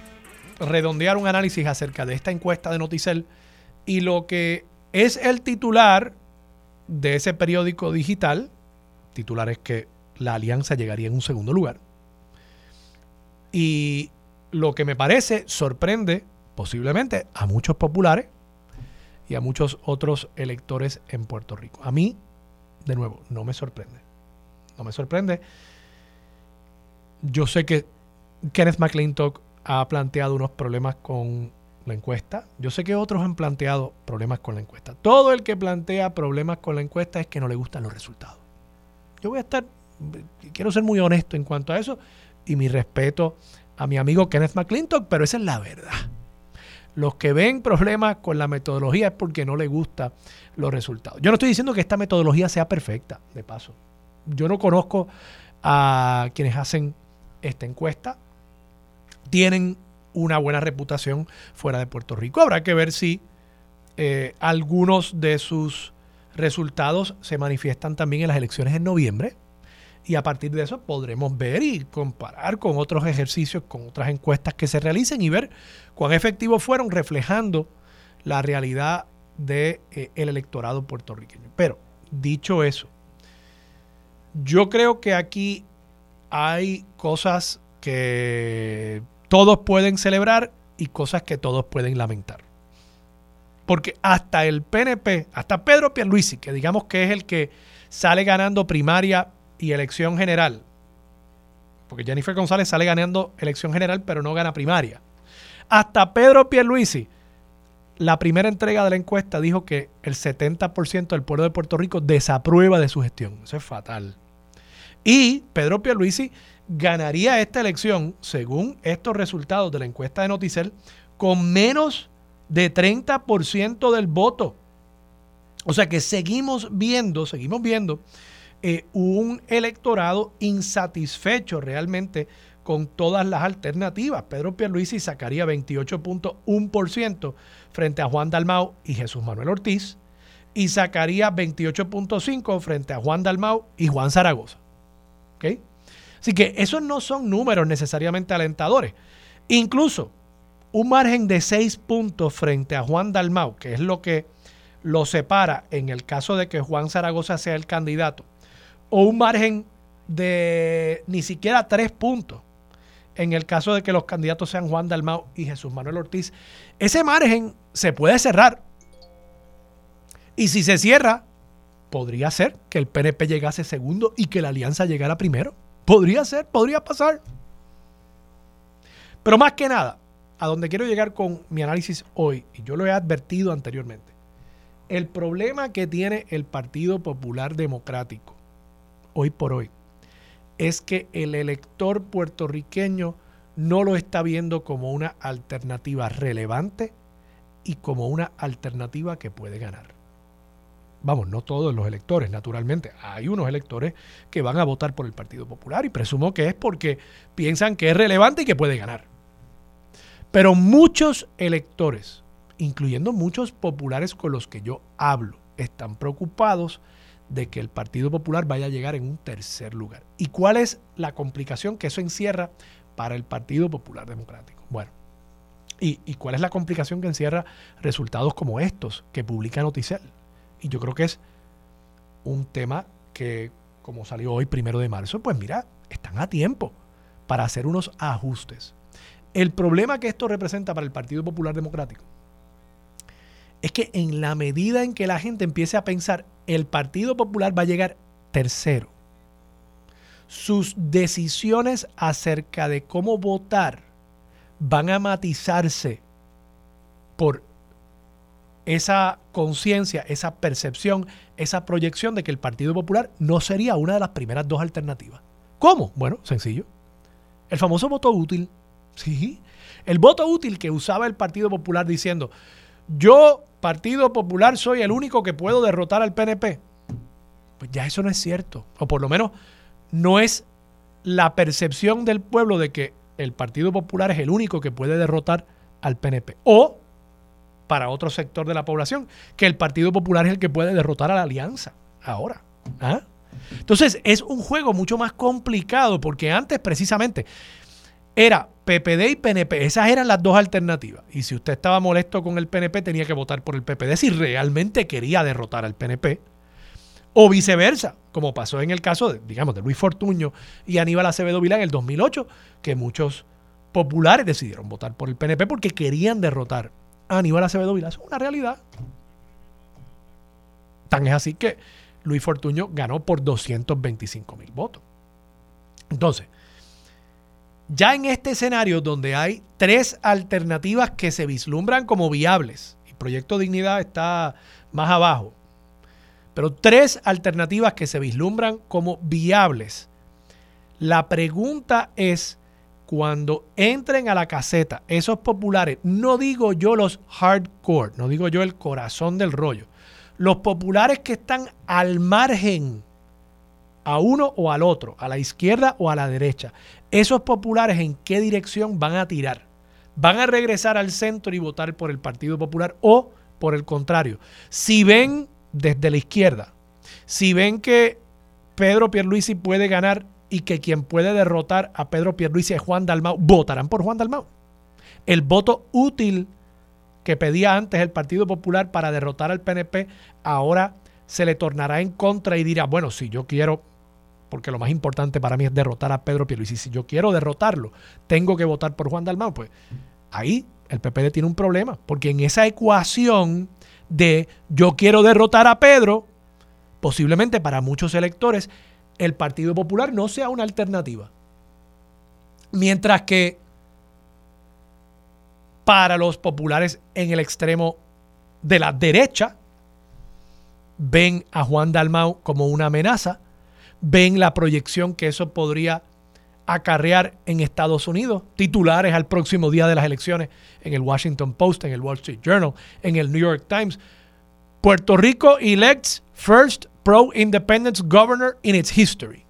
redondear un análisis acerca de esta encuesta de Noticel y lo que es el titular de ese periódico digital. Titular es que la alianza llegaría en un segundo lugar. Y lo que me parece sorprende posiblemente a muchos populares y a muchos otros electores en Puerto Rico. A mí, de nuevo, no me sorprende. No me sorprende. Yo sé que Kenneth McClintock ha planteado unos problemas con la encuesta. Yo sé que otros han planteado problemas con la encuesta. Todo el que plantea problemas con la encuesta es que no le gustan los resultados. Yo voy a estar quiero ser muy honesto en cuanto a eso y mi respeto a mi amigo Kenneth McClintock, pero esa es la verdad. Los que ven problemas con la metodología es porque no les gustan los resultados. Yo no estoy diciendo que esta metodología sea perfecta, de paso. Yo no conozco a quienes hacen esta encuesta. Tienen una buena reputación fuera de Puerto Rico. Habrá que ver si eh, algunos de sus resultados se manifiestan también en las elecciones en noviembre y a partir de eso podremos ver y comparar con otros ejercicios, con otras encuestas que se realicen y ver cuán efectivos fueron reflejando la realidad del de, eh, electorado puertorriqueño. Pero, dicho eso, yo creo que aquí hay cosas que todos pueden celebrar y cosas que todos pueden lamentar. Porque hasta el PNP, hasta Pedro Pierluisi, que digamos que es el que sale ganando primaria y elección general, porque Jennifer González sale ganando elección general, pero no gana primaria. Hasta Pedro Pierluisi, la primera entrega de la encuesta dijo que el 70% del pueblo de Puerto Rico desaprueba de su gestión. Eso es fatal. Y Pedro Pierluisi ganaría esta elección, según estos resultados de la encuesta de Noticel, con menos de 30% del voto. O sea que seguimos viendo, seguimos viendo eh, un electorado insatisfecho realmente con todas las alternativas. Pedro Pierluisi sacaría 28.1% frente a Juan Dalmau y Jesús Manuel Ortiz y sacaría 28.5% frente a Juan Dalmau y Juan Zaragoza. ¿Okay? Así que esos no son números necesariamente alentadores. Incluso un margen de 6 puntos frente a Juan Dalmau, que es lo que lo separa en el caso de que Juan Zaragoza sea el candidato o un margen de ni siquiera tres puntos en el caso de que los candidatos sean Juan Dalmau y Jesús Manuel Ortiz, ese margen se puede cerrar. Y si se cierra, podría ser que el PNP llegase segundo y que la alianza llegara primero. Podría ser, podría pasar. Pero más que nada, a donde quiero llegar con mi análisis hoy, y yo lo he advertido anteriormente, el problema que tiene el Partido Popular Democrático hoy por hoy es que el elector puertorriqueño no lo está viendo como una alternativa relevante y como una alternativa que puede ganar. Vamos, no todos los electores, naturalmente. Hay unos electores que van a votar por el Partido Popular y presumo que es porque piensan que es relevante y que puede ganar. Pero muchos electores, incluyendo muchos populares con los que yo hablo, están preocupados de que el Partido Popular vaya a llegar en un tercer lugar. ¿Y cuál es la complicación que eso encierra para el Partido Popular Democrático? Bueno, ¿y, cuál es la complicación que encierra resultados como estos que publica Noticel? Y yo creo que es un tema que, como salió hoy, primero de marzo, pues mira, están a tiempo para hacer unos ajustes. El problema que esto representa para el Partido Popular Democrático es que en la medida en que la gente empiece a pensar el Partido Popular va a llegar tercero, sus decisiones acerca de cómo votar van a matizarse por esa conciencia, esa percepción, esa proyección de que el Partido Popular no sería una de las primeras dos alternativas. ¿Cómo? Bueno, sencillo. El famoso voto útil. Sí. El voto útil que usaba el Partido Popular diciendo, yo Partido Popular soy el único que puedo derrotar al PNP. Pues ya eso no es cierto. O por lo menos no es la percepción del pueblo de que el Partido Popular es el único que puede derrotar al PNP. O para otro sector de la población, que el Partido Popular es el que puede derrotar a la alianza. Ahora. ¿ah? Entonces es un juego mucho más complicado porque antes precisamente era PPD y PNP. Esas eran las dos alternativas. Y si usted estaba molesto con el PNP, tenía que votar por el PPD si realmente quería derrotar al PNP. O viceversa, como pasó en el caso, de, digamos, de Luis Fortuño y Aníbal Acevedo Vilá en el 2008, que muchos populares decidieron votar por el PNP porque querían derrotar Aníbal Acevedo Vilá. es una realidad. Tan es así que Luis Fortuño ganó por 225 mil votos. Entonces, ya en este escenario donde hay tres alternativas que se vislumbran como viables, y Proyecto Dignidad está más abajo, pero tres alternativas que se vislumbran como viables, la pregunta es, cuando entren a la caseta esos populares, no digo yo los hardcore, no digo yo el corazón del rollo, los populares que están al margen a uno o al otro, a la izquierda o a la derecha. Esos populares en qué dirección van a tirar. ¿Van a regresar al centro y votar por el Partido Popular o por el contrario? Si ven desde la izquierda, si ven que Pedro Pierluisi puede ganar y que quien puede derrotar a Pedro Pierluisi es Juan Dalmau, votarán por Juan Dalmau. El voto útil que pedía antes el Partido Popular para derrotar al PNP ahora se le tornará en contra y dirá, bueno, si yo quiero porque lo más importante para mí es derrotar a Pedro Pierluisi. Si yo quiero derrotarlo, tengo que votar por Juan Dalmau. Pues ahí el PPD tiene un problema, porque en esa ecuación de yo quiero derrotar a Pedro, posiblemente para muchos electores, el Partido Popular no sea una alternativa. Mientras que para los populares en el extremo de la derecha, ven a Juan Dalmau como una amenaza ven la proyección que eso podría acarrear en Estados Unidos, titulares al próximo día de las elecciones en el Washington Post, en el Wall Street Journal, en el New York Times. Puerto Rico elects first pro-independence governor in its history.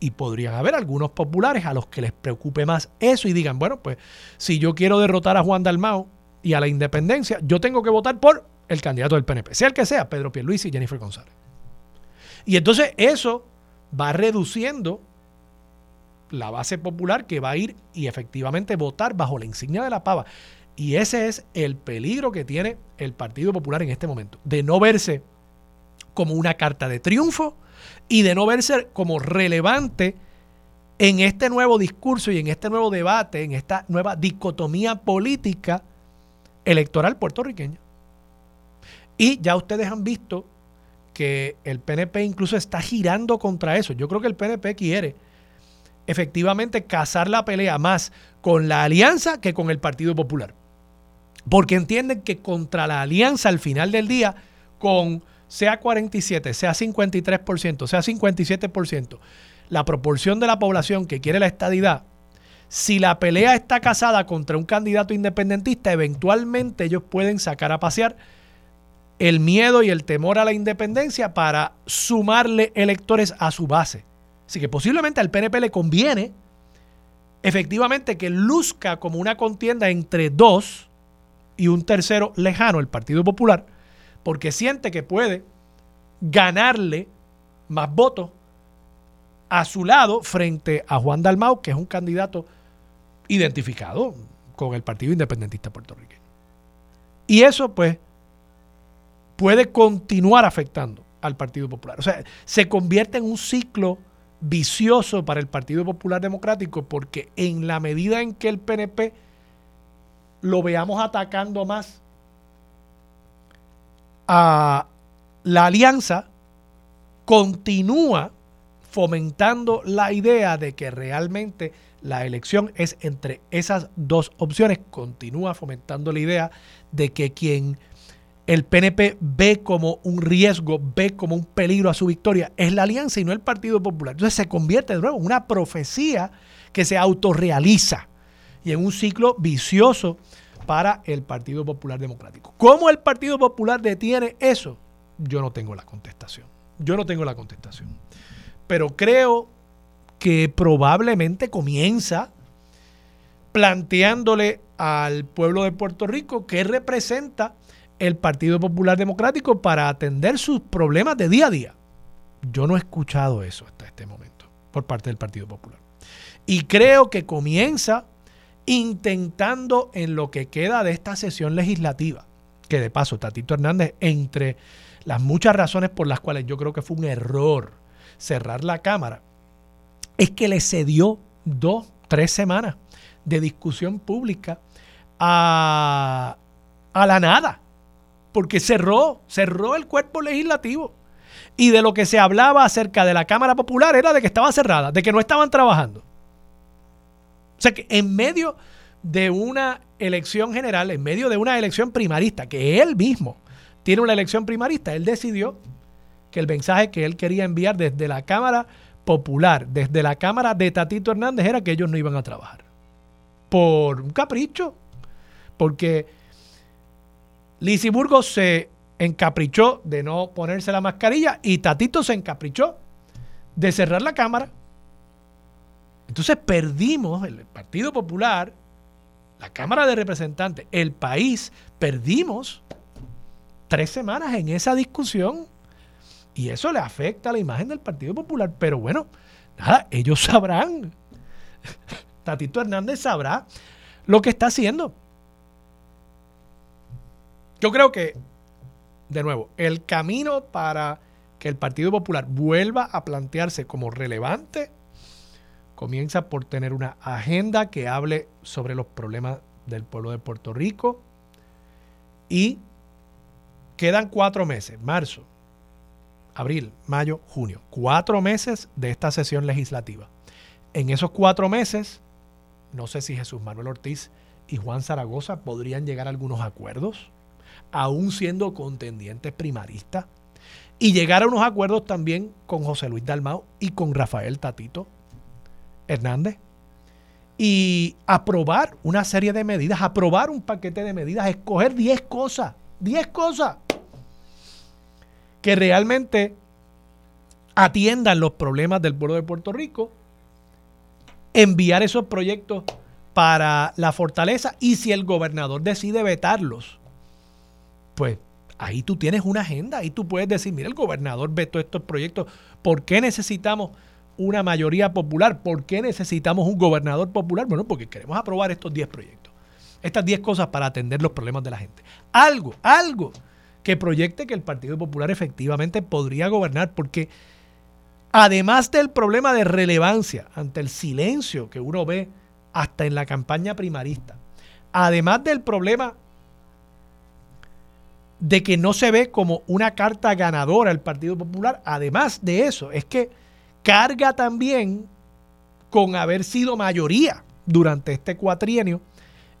Y podrían haber algunos populares a los que les preocupe más eso y digan, bueno, pues si yo quiero derrotar a Juan Dalmao y a la independencia, yo tengo que votar por el candidato del PNP, sea el que sea, Pedro Pierluisi y Jennifer González. Y entonces eso va reduciendo la base popular que va a ir y efectivamente votar bajo la insignia de la pava. Y ese es el peligro que tiene el Partido Popular en este momento, de no verse como una carta de triunfo y de no verse como relevante en este nuevo discurso y en este nuevo debate, en esta nueva dicotomía política electoral puertorriqueña. Y ya ustedes han visto que el PNP incluso está girando contra eso. Yo creo que el PNP quiere efectivamente cazar la pelea más con la alianza que con el Partido Popular. Porque entienden que contra la alianza al final del día, con sea 47, sea 53%, sea 57%, la proporción de la población que quiere la estadidad, si la pelea está casada contra un candidato independentista, eventualmente ellos pueden sacar a pasear el miedo y el temor a la independencia para sumarle electores a su base. Así que posiblemente al PNP le conviene efectivamente que luzca como una contienda entre dos y un tercero lejano, el Partido Popular, porque siente que puede ganarle más votos a su lado frente a Juan Dalmau, que es un candidato identificado con el Partido Independentista puertorriqueño. Y eso, pues, puede continuar afectando al Partido Popular. O sea, se convierte en un ciclo vicioso para el Partido Popular Democrático porque en la medida en que el PNP lo veamos atacando más a la alianza, continúa fomentando la idea de que realmente la elección es entre esas dos opciones, continúa fomentando la idea de que quien el PNP ve como un riesgo, ve como un peligro a su victoria, es la alianza y no el Partido Popular. Entonces se convierte de nuevo en una profecía que se autorrealiza y en un ciclo vicioso para el Partido Popular Democrático. ¿Cómo el Partido Popular detiene eso? Yo no tengo la contestación. Yo no tengo la contestación. Pero creo que probablemente comienza planteándole al pueblo de Puerto Rico que representa el Partido Popular Democrático para atender sus problemas de día a día. Yo no he escuchado eso hasta este momento por parte del Partido Popular. Y creo que comienza intentando en lo que queda de esta sesión legislativa, que de paso Tatito Hernández, entre las muchas razones por las cuales yo creo que fue un error cerrar la Cámara, es que le cedió dos, tres semanas de discusión pública a, a la nada porque cerró, cerró el cuerpo legislativo. Y de lo que se hablaba acerca de la Cámara Popular era de que estaba cerrada, de que no estaban trabajando. O sea que en medio de una elección general, en medio de una elección primarista, que él mismo tiene una elección primarista, él decidió que el mensaje que él quería enviar desde la Cámara Popular, desde la Cámara de Tatito Hernández, era que ellos no iban a trabajar. Por un capricho. Porque Lisiburgo se encaprichó de no ponerse la mascarilla y Tatito se encaprichó de cerrar la Cámara. Entonces perdimos el Partido Popular, la Cámara de Representantes, el país, perdimos tres semanas en esa discusión y eso le afecta a la imagen del Partido Popular. Pero bueno, nada, ellos sabrán. Tatito Hernández sabrá lo que está haciendo. Yo creo que, de nuevo, el camino para que el Partido Popular vuelva a plantearse como relevante comienza por tener una agenda que hable sobre los problemas del pueblo de Puerto Rico y quedan cuatro meses, marzo, abril, mayo, junio, cuatro meses de esta sesión legislativa. En esos cuatro meses, no sé si Jesús Manuel Ortiz y Juan Zaragoza podrían llegar a algunos acuerdos aún siendo contendientes primaristas, y llegar a unos acuerdos también con José Luis Dalmau y con Rafael Tatito Hernández, y aprobar una serie de medidas, aprobar un paquete de medidas, escoger 10 cosas, 10 cosas que realmente atiendan los problemas del pueblo de Puerto Rico, enviar esos proyectos para la fortaleza y si el gobernador decide vetarlos, pues ahí tú tienes una agenda, ahí tú puedes decir, mira, el gobernador vetó estos proyectos, ¿por qué necesitamos una mayoría popular? ¿Por qué necesitamos un gobernador popular? Bueno, porque queremos aprobar estos 10 proyectos, estas 10 cosas para atender los problemas de la gente. Algo, algo que proyecte que el Partido Popular efectivamente podría gobernar, porque además del problema de relevancia ante el silencio que uno ve hasta en la campaña primarista, además del problema de que no se ve como una carta ganadora el Partido Popular, además de eso, es que carga también con haber sido mayoría durante este cuatrienio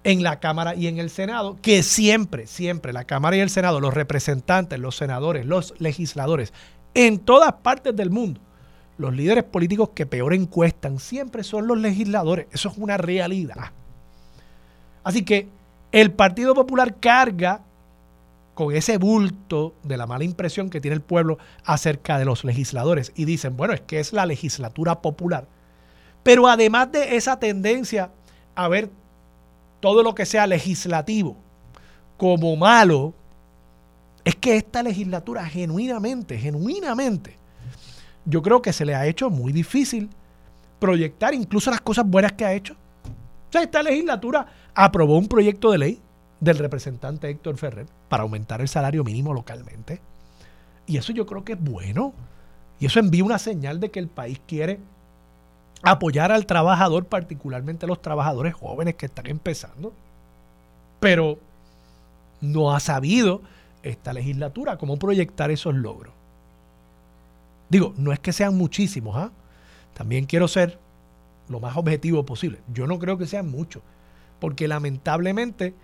en la Cámara y en el Senado, que siempre, siempre la Cámara y el Senado, los representantes, los senadores, los legisladores, en todas partes del mundo, los líderes políticos que peor encuestan siempre son los legisladores. Eso es una realidad. Así que el Partido Popular carga con ese bulto de la mala impresión que tiene el pueblo acerca de los legisladores y dicen, bueno, es que es la legislatura popular. Pero además de esa tendencia a ver todo lo que sea legislativo como malo, es que esta legislatura genuinamente, genuinamente, yo creo que se le ha hecho muy difícil proyectar incluso las cosas buenas que ha hecho. O sea, esta legislatura aprobó un proyecto de ley del representante Héctor Ferrer para aumentar el salario mínimo localmente. Y eso yo creo que es bueno. Y eso envía una señal de que el país quiere apoyar al trabajador, particularmente a los trabajadores jóvenes que están empezando. Pero no ha sabido esta legislatura cómo proyectar esos logros. Digo, no es que sean muchísimos, ¿ah? También quiero ser lo más objetivo posible. Yo no creo que sean muchos, porque lamentablemente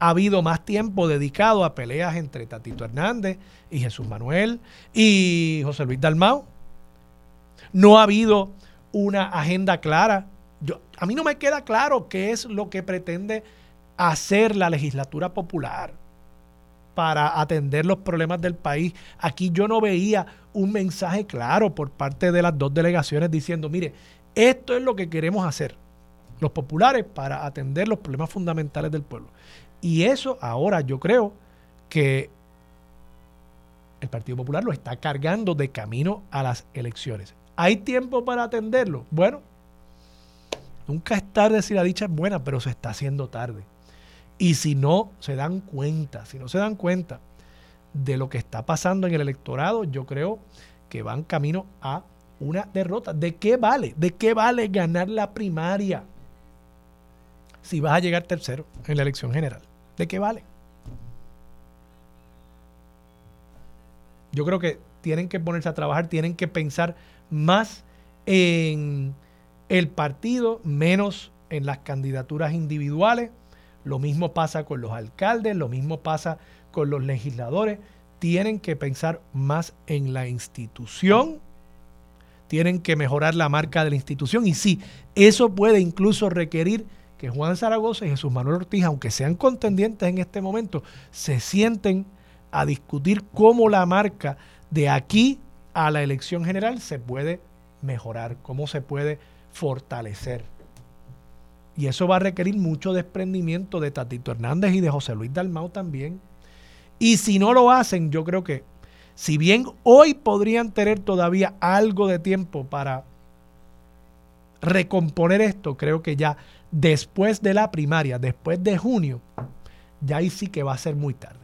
ha habido más tiempo dedicado a peleas entre Tatito Hernández y Jesús Manuel y José Luis Dalmau. No ha habido una agenda clara. Yo, a mí no me queda claro qué es lo que pretende hacer la legislatura popular para atender los problemas del país. Aquí yo no veía un mensaje claro por parte de las dos delegaciones diciendo, mire, esto es lo que queremos hacer, los populares, para atender los problemas fundamentales del pueblo. Y eso ahora yo creo que el Partido Popular lo está cargando de camino a las elecciones. ¿Hay tiempo para atenderlo? Bueno, nunca es tarde si la dicha es buena, pero se está haciendo tarde. Y si no se dan cuenta, si no se dan cuenta de lo que está pasando en el electorado, yo creo que van camino a una derrota. ¿De qué vale? ¿De qué vale ganar la primaria si vas a llegar tercero en la elección general? ¿De qué vale? Yo creo que tienen que ponerse a trabajar, tienen que pensar más en el partido, menos en las candidaturas individuales. Lo mismo pasa con los alcaldes, lo mismo pasa con los legisladores. Tienen que pensar más en la institución, tienen que mejorar la marca de la institución y sí, eso puede incluso requerir que Juan Zaragoza y Jesús Manuel Ortiz, aunque sean contendientes en este momento, se sienten a discutir cómo la marca de aquí a la elección general se puede mejorar, cómo se puede fortalecer. Y eso va a requerir mucho desprendimiento de Tatito Hernández y de José Luis Dalmau también. Y si no lo hacen, yo creo que si bien hoy podrían tener todavía algo de tiempo para recomponer esto, creo que ya después de la primaria, después de junio, ya ahí sí que va a ser muy tarde.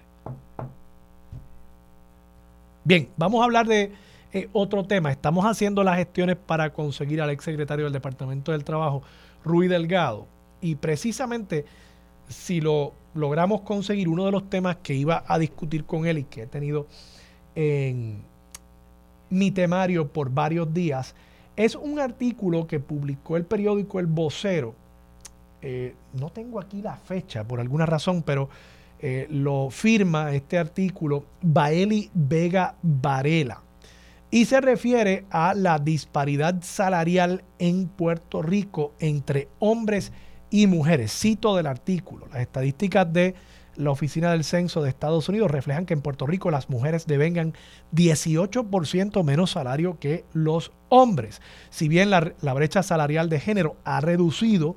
Bien, vamos a hablar de eh, otro tema. Estamos haciendo las gestiones para conseguir al exsecretario del Departamento del Trabajo, Rui Delgado. Y precisamente, si lo logramos conseguir, uno de los temas que iba a discutir con él y que he tenido en mi temario por varios días, es un artículo que publicó el periódico El Vocero eh, no tengo aquí la fecha por alguna razón, pero eh, lo firma este artículo Baeli Vega Varela y se refiere a la disparidad salarial en Puerto Rico entre hombres y mujeres. Cito del artículo, las estadísticas de la Oficina del Censo de Estados Unidos reflejan que en Puerto Rico las mujeres devengan 18% menos salario que los hombres. Si bien la, la brecha salarial de género ha reducido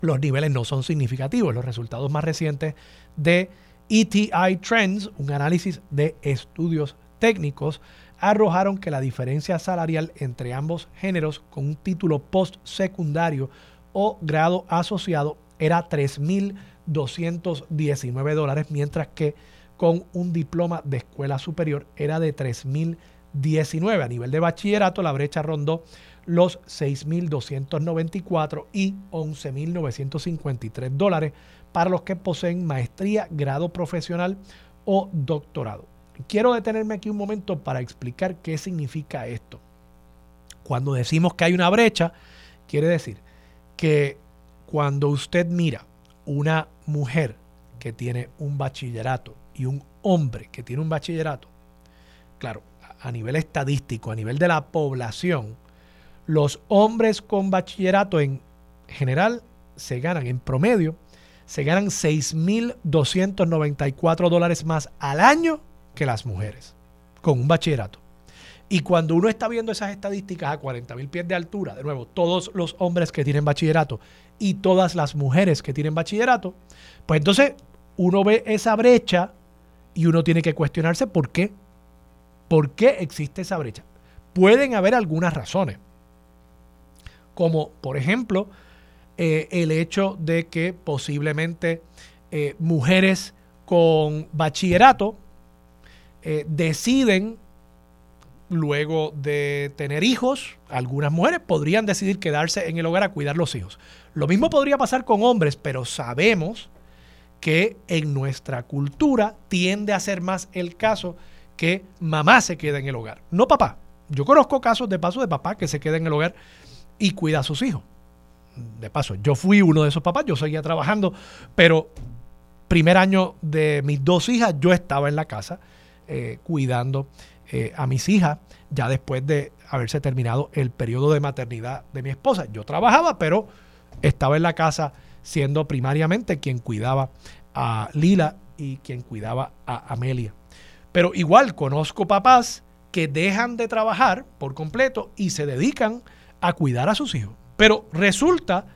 los niveles no son significativos. Los resultados más recientes de ETI Trends, un análisis de estudios técnicos, arrojaron que la diferencia salarial entre ambos géneros con un título postsecundario o grado asociado era 3.219 dólares, mientras que con un diploma de escuela superior era de 3.000 19. A nivel de bachillerato, la brecha rondó los 6.294 y 11.953 dólares para los que poseen maestría, grado profesional o doctorado. Quiero detenerme aquí un momento para explicar qué significa esto. Cuando decimos que hay una brecha, quiere decir que cuando usted mira una mujer que tiene un bachillerato y un hombre que tiene un bachillerato, claro, a nivel estadístico, a nivel de la población, los hombres con bachillerato en general se ganan en promedio, se ganan 6.294 dólares más al año que las mujeres con un bachillerato. Y cuando uno está viendo esas estadísticas a 40 mil pies de altura, de nuevo, todos los hombres que tienen bachillerato y todas las mujeres que tienen bachillerato, pues entonces uno ve esa brecha y uno tiene que cuestionarse por qué. ¿Por qué existe esa brecha? Pueden haber algunas razones, como por ejemplo eh, el hecho de que posiblemente eh, mujeres con bachillerato eh, deciden luego de tener hijos, algunas mujeres podrían decidir quedarse en el hogar a cuidar los hijos. Lo mismo podría pasar con hombres, pero sabemos que en nuestra cultura tiende a ser más el caso que mamá se queda en el hogar, no papá. Yo conozco casos de paso de papá que se queda en el hogar y cuida a sus hijos. De paso, yo fui uno de esos papás, yo seguía trabajando, pero primer año de mis dos hijas yo estaba en la casa eh, cuidando eh, a mis hijas ya después de haberse terminado el periodo de maternidad de mi esposa. Yo trabajaba, pero estaba en la casa siendo primariamente quien cuidaba a Lila y quien cuidaba a Amelia. Pero igual conozco papás que dejan de trabajar por completo y se dedican a cuidar a sus hijos. Pero resulta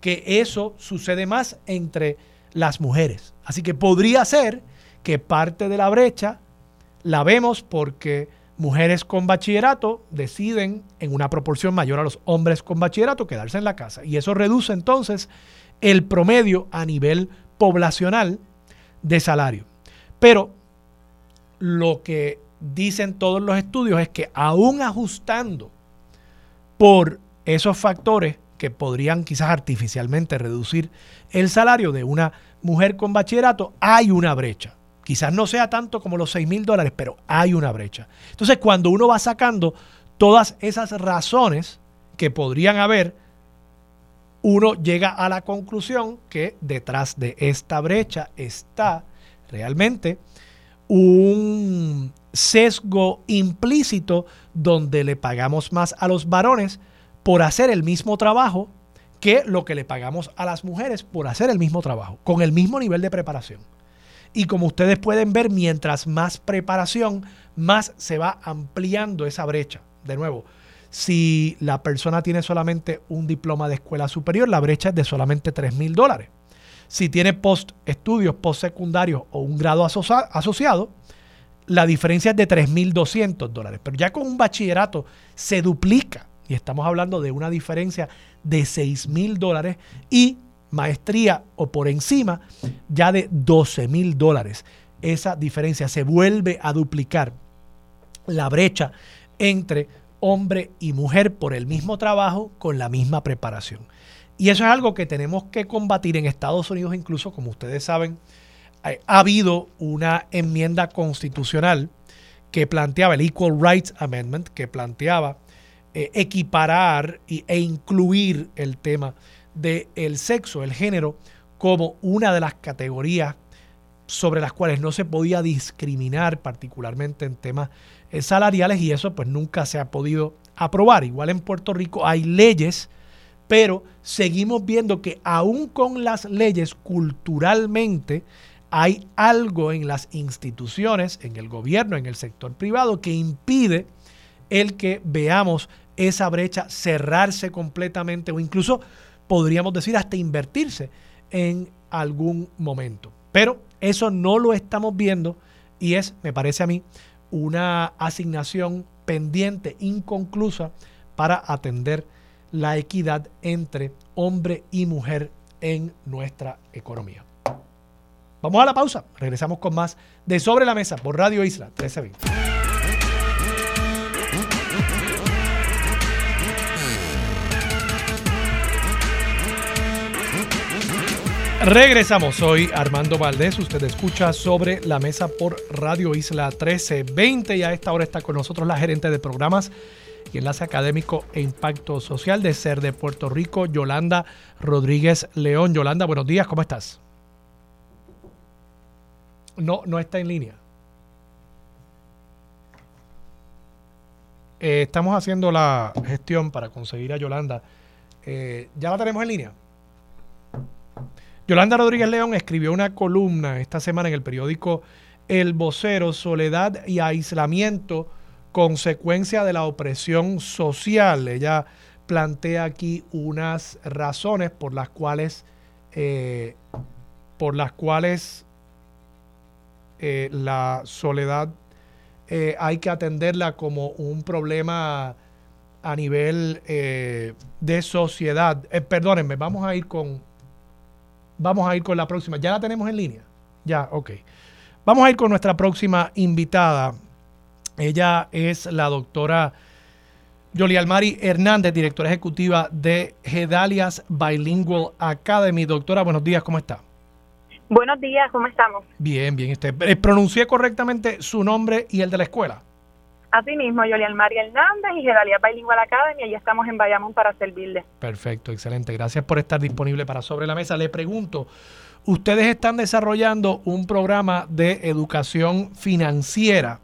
que eso sucede más entre las mujeres. Así que podría ser que parte de la brecha la vemos porque mujeres con bachillerato deciden en una proporción mayor a los hombres con bachillerato quedarse en la casa. Y eso reduce entonces el promedio a nivel poblacional de salario. Pero lo que dicen todos los estudios es que aún ajustando por esos factores que podrían quizás artificialmente reducir el salario de una mujer con bachillerato, hay una brecha. Quizás no sea tanto como los 6 mil dólares, pero hay una brecha. Entonces, cuando uno va sacando todas esas razones que podrían haber, uno llega a la conclusión que detrás de esta brecha está realmente un sesgo implícito donde le pagamos más a los varones por hacer el mismo trabajo que lo que le pagamos a las mujeres por hacer el mismo trabajo, con el mismo nivel de preparación. Y como ustedes pueden ver, mientras más preparación, más se va ampliando esa brecha. De nuevo, si la persona tiene solamente un diploma de escuela superior, la brecha es de solamente 3 mil dólares. Si tiene post estudios, post secundarios o un grado asociado, la diferencia es de 3.200 dólares. Pero ya con un bachillerato se duplica y estamos hablando de una diferencia de 6.000 dólares y maestría o por encima ya de 12 mil dólares. Esa diferencia se vuelve a duplicar la brecha entre hombre y mujer por el mismo trabajo con la misma preparación. Y eso es algo que tenemos que combatir en Estados Unidos, incluso como ustedes saben, ha habido una enmienda constitucional que planteaba el Equal Rights Amendment, que planteaba eh, equiparar e incluir el tema del sexo, el género, como una de las categorías sobre las cuales no se podía discriminar, particularmente en temas eh, salariales, y eso pues nunca se ha podido aprobar. Igual en Puerto Rico hay leyes, pero seguimos viendo que aún con las leyes, culturalmente, hay algo en las instituciones, en el gobierno, en el sector privado, que impide el que veamos esa brecha cerrarse completamente o incluso podríamos decir hasta invertirse en algún momento. Pero eso no lo estamos viendo y es, me parece a mí, una asignación pendiente, inconclusa, para atender la equidad entre hombre y mujer en nuestra economía. Vamos a la pausa. Regresamos con más de Sobre la Mesa por Radio Isla 1320. Regresamos, soy Armando Valdés, usted escucha sobre la mesa por Radio Isla 1320 y a esta hora está con nosotros la gerente de programas y enlace académico e impacto social de SER de Puerto Rico, Yolanda Rodríguez León. Yolanda, buenos días, ¿cómo estás? No, no está en línea. Eh, estamos haciendo la gestión para conseguir a Yolanda. Eh, ¿Ya la tenemos en línea? Yolanda Rodríguez León escribió una columna esta semana en el periódico El Vocero, Soledad y Aislamiento, consecuencia de la opresión social. Ella plantea aquí unas razones por las cuales, eh, por las cuales eh, la soledad eh, hay que atenderla como un problema a nivel de sociedad. perdónenme, vamos a ir con Vamos a ir con la próxima. ¿Ya la tenemos en línea? Ya, ok. Vamos a ir con nuestra próxima invitada. Ella es la doctora Yoli Almari Hernández, directora ejecutiva de Gedalias Bilingual Academy. Doctora, buenos días, ¿cómo está? Buenos días, ¿cómo estamos? Bien, bien. Usted, eh, ¿Pronuncié correctamente su nombre y el de la escuela? Así mismo, Yolian María Hernández y Gedalia Bilingual Academy, y estamos en Bayamón para servirle. Perfecto, excelente. Gracias por estar disponible para Sobre la Mesa. Le pregunto, ustedes están desarrollando un programa de educación financiera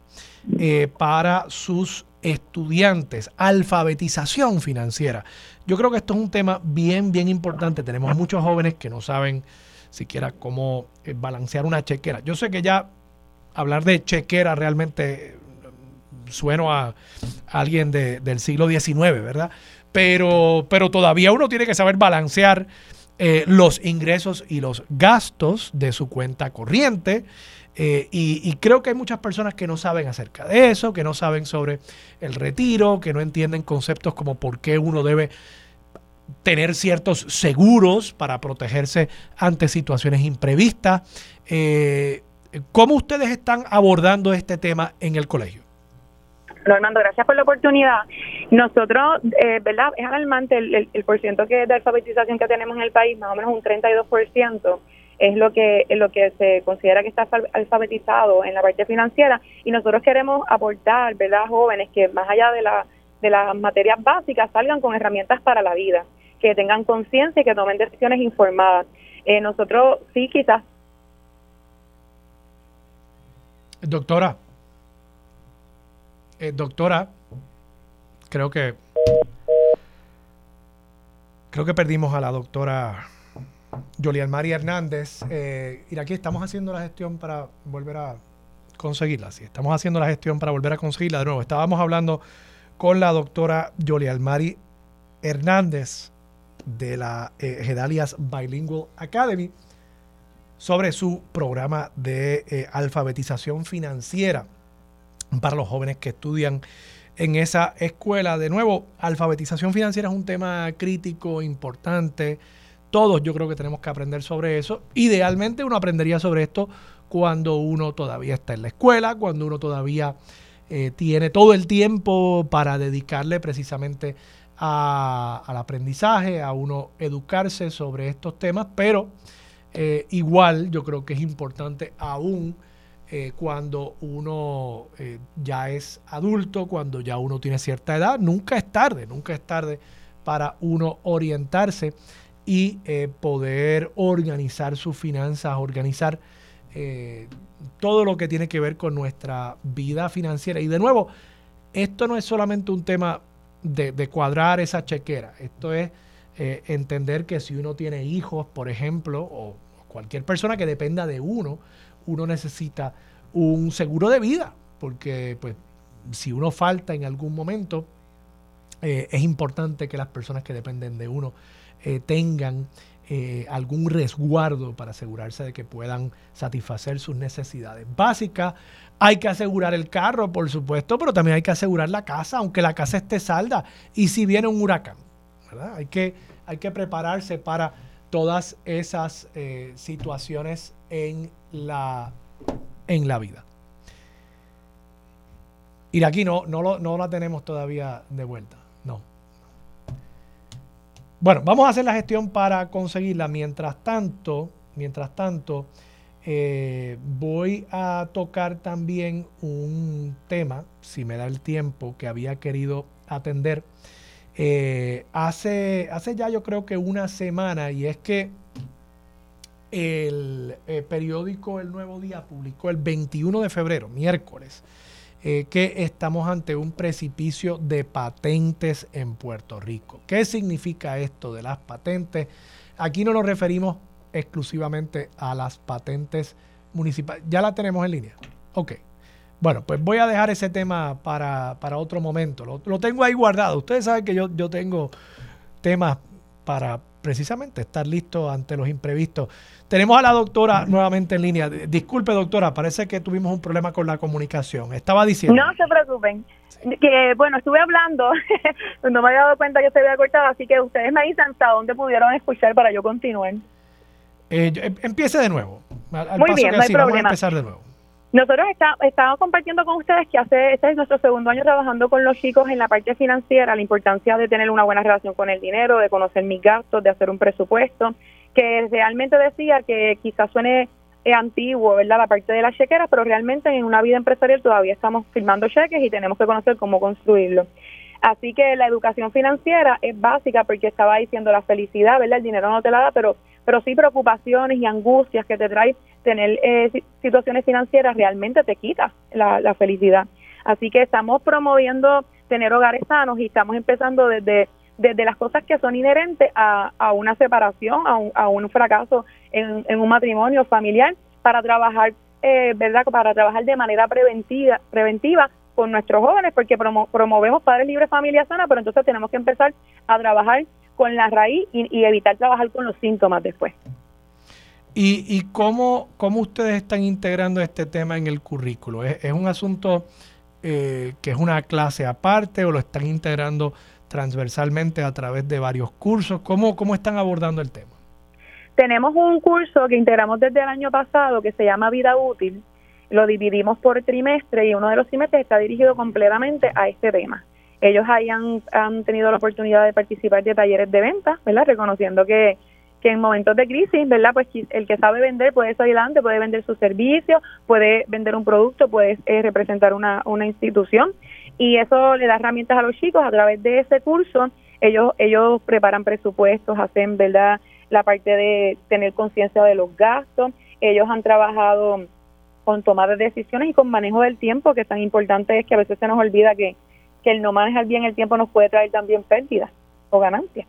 eh, para sus estudiantes, alfabetización financiera. Yo creo que esto es un tema bien, bien importante. Tenemos muchos jóvenes que no saben siquiera cómo eh, balancear una chequera. Yo sé que ya hablar de chequera realmente sueno a, alguien del siglo XIX, ¿verdad? Pero, pero todavía uno tiene que saber balancear eh, los ingresos y los gastos de su cuenta corriente. Eh, y, creo que hay muchas personas que no saben acerca de eso, que no saben sobre el retiro, que no entienden conceptos como por qué uno debe tener ciertos seguros para protegerse ante situaciones imprevistas. Eh, ¿Cómo ustedes están abordando este tema en el colegio? Normando, gracias por la oportunidad. Nosotros, eh, ¿verdad? Es alarmante el, el, el porciento que de alfabetización que tenemos en el país, más o menos un 32% es lo que es lo que se considera que está alfabetizado en la parte financiera y nosotros queremos aportar, ¿verdad? Jóvenes que más allá de la de las materias básicas salgan con herramientas para la vida, que tengan conciencia y que tomen decisiones informadas. Eh, nosotros sí quizás Doctora, eh, doctora, creo que creo que perdimos a la doctora Yolian María Hernández. Eh, aquí estamos haciendo la gestión para volver a conseguirla. Sí, estamos haciendo la gestión para volver a conseguirla de nuevo. Estábamos hablando con la doctora Yolian Mari Hernández de la eh, Gedalias Bilingual Academy sobre su programa de eh, alfabetización financiera para los jóvenes que estudian en esa escuela. De nuevo, alfabetización financiera es un tema crítico, importante. Todos yo creo que tenemos que aprender sobre eso. Idealmente uno aprendería sobre esto cuando uno todavía está en la escuela, cuando uno todavía eh, tiene todo el tiempo para dedicarle precisamente al aprendizaje, a uno educarse sobre estos temas, pero eh, igual yo creo que es importante aún eh, cuando uno ya es adulto, cuando ya uno tiene cierta edad, nunca es tarde, nunca es tarde para uno orientarse y poder organizar sus finanzas, organizar todo lo que tiene que ver con nuestra vida financiera. Y de nuevo, esto no es solamente un tema de, cuadrar esa chequera, esto es entender que si uno tiene hijos, por ejemplo, o cualquier persona que dependa de uno, uno necesita un seguro de vida, porque pues si uno falta en algún momento, eh, es importante que las personas que dependen de uno eh, tengan eh, algún resguardo para asegurarse de que puedan satisfacer sus necesidades básicas. Hay que asegurar el carro, por supuesto, pero también hay que asegurar la casa, aunque la casa esté salda. Y si viene un huracán, Hay, que, hay que prepararse para todas esas situaciones en la en la vida. Y aquí no, no, no la tenemos todavía de vuelta. No. Bueno, vamos a hacer la gestión para conseguirla. Mientras tanto, mientras tanto, eh, voy a tocar también un tema, si me da el tiempo, que había querido atender eh, hace, hace ya yo creo que una semana, y es que el eh, periódico El Nuevo Día publicó el 21 de febrero, miércoles, que estamos ante un precipicio de patentes en Puerto Rico. ¿Qué significa esto de las patentes? Aquí no nos referimos exclusivamente a las patentes municipales. ¿Ya la tenemos en línea? Ok. Bueno, pues voy a dejar ese tema para, otro momento. Lo, tengo ahí guardado. Ustedes saben que yo, yo tengo temas para precisamente estar listo ante los imprevistos. Tenemos a la doctora nuevamente en línea. Disculpe, doctora, parece que tuvimos un problema con la comunicación. Estaba diciendo. No se preocupen. Que bueno, estuve hablando, no me había dado cuenta que se había cortado, así que ustedes me dicen hasta dónde pudieron escuchar para yo continuar. Eh, em, empiece de nuevo. Muy bien, no hay problema. Vamos a empezar de nuevo. Nosotros está, estamos compartiendo con ustedes que hace este es nuestro segundo año trabajando con los chicos en la parte financiera, la importancia de tener una buena relación con el dinero, de conocer mis gastos, de hacer un presupuesto, que realmente decía que quizás suene eh, antiguo, ¿verdad? La parte de la chequera, pero realmente en una vida empresarial todavía estamos firmando cheques y tenemos que conocer cómo construirlo. Así que la educación financiera es básica porque estaba diciendo la felicidad, ¿verdad? El dinero no te la da, pero pero sí preocupaciones y angustias que te trae tener eh, situaciones financieras realmente te quita la, felicidad. Así que estamos promoviendo tener hogares sanos y estamos empezando desde, desde las cosas que son inherentes a, a una separación, a un, a un fracaso en, en, un matrimonio familiar, para trabajar, eh, ¿verdad? Para trabajar de manera preventiva, preventiva con nuestros jóvenes, porque promovemos padres libres, familia sana, pero entonces tenemos que empezar a trabajar con la raíz y, evitar trabajar con los síntomas después. ¿Y, y cómo, cómo, ustedes están integrando este tema en el currículo? ¿Es, un asunto eh, que es una clase aparte o lo están integrando transversalmente a través de varios cursos? ¿Cómo, cómo están abordando el tema? Tenemos un curso que integramos desde el año pasado que se llama Vida Útil. Lo dividimos por trimestre y uno de los trimestres está dirigido completamente a este tema ellos hayan han, tenido la oportunidad de participar de talleres de venta, ¿verdad? Reconociendo que, que en momentos de crisis, ¿verdad? Pues el que sabe vender puede salir adelante, puede vender su servicio, puede vender un producto, puede eh, representar una, una institución y eso le da herramientas a los chicos a través de ese curso. Ellos ellos preparan presupuestos, hacen, ¿verdad? La parte de tener conciencia de los gastos. Ellos han trabajado con toma de decisiones y con manejo del tiempo, que tan importante es que a veces se nos olvida que que el no manejar bien el tiempo nos puede traer también pérdidas o ganancias.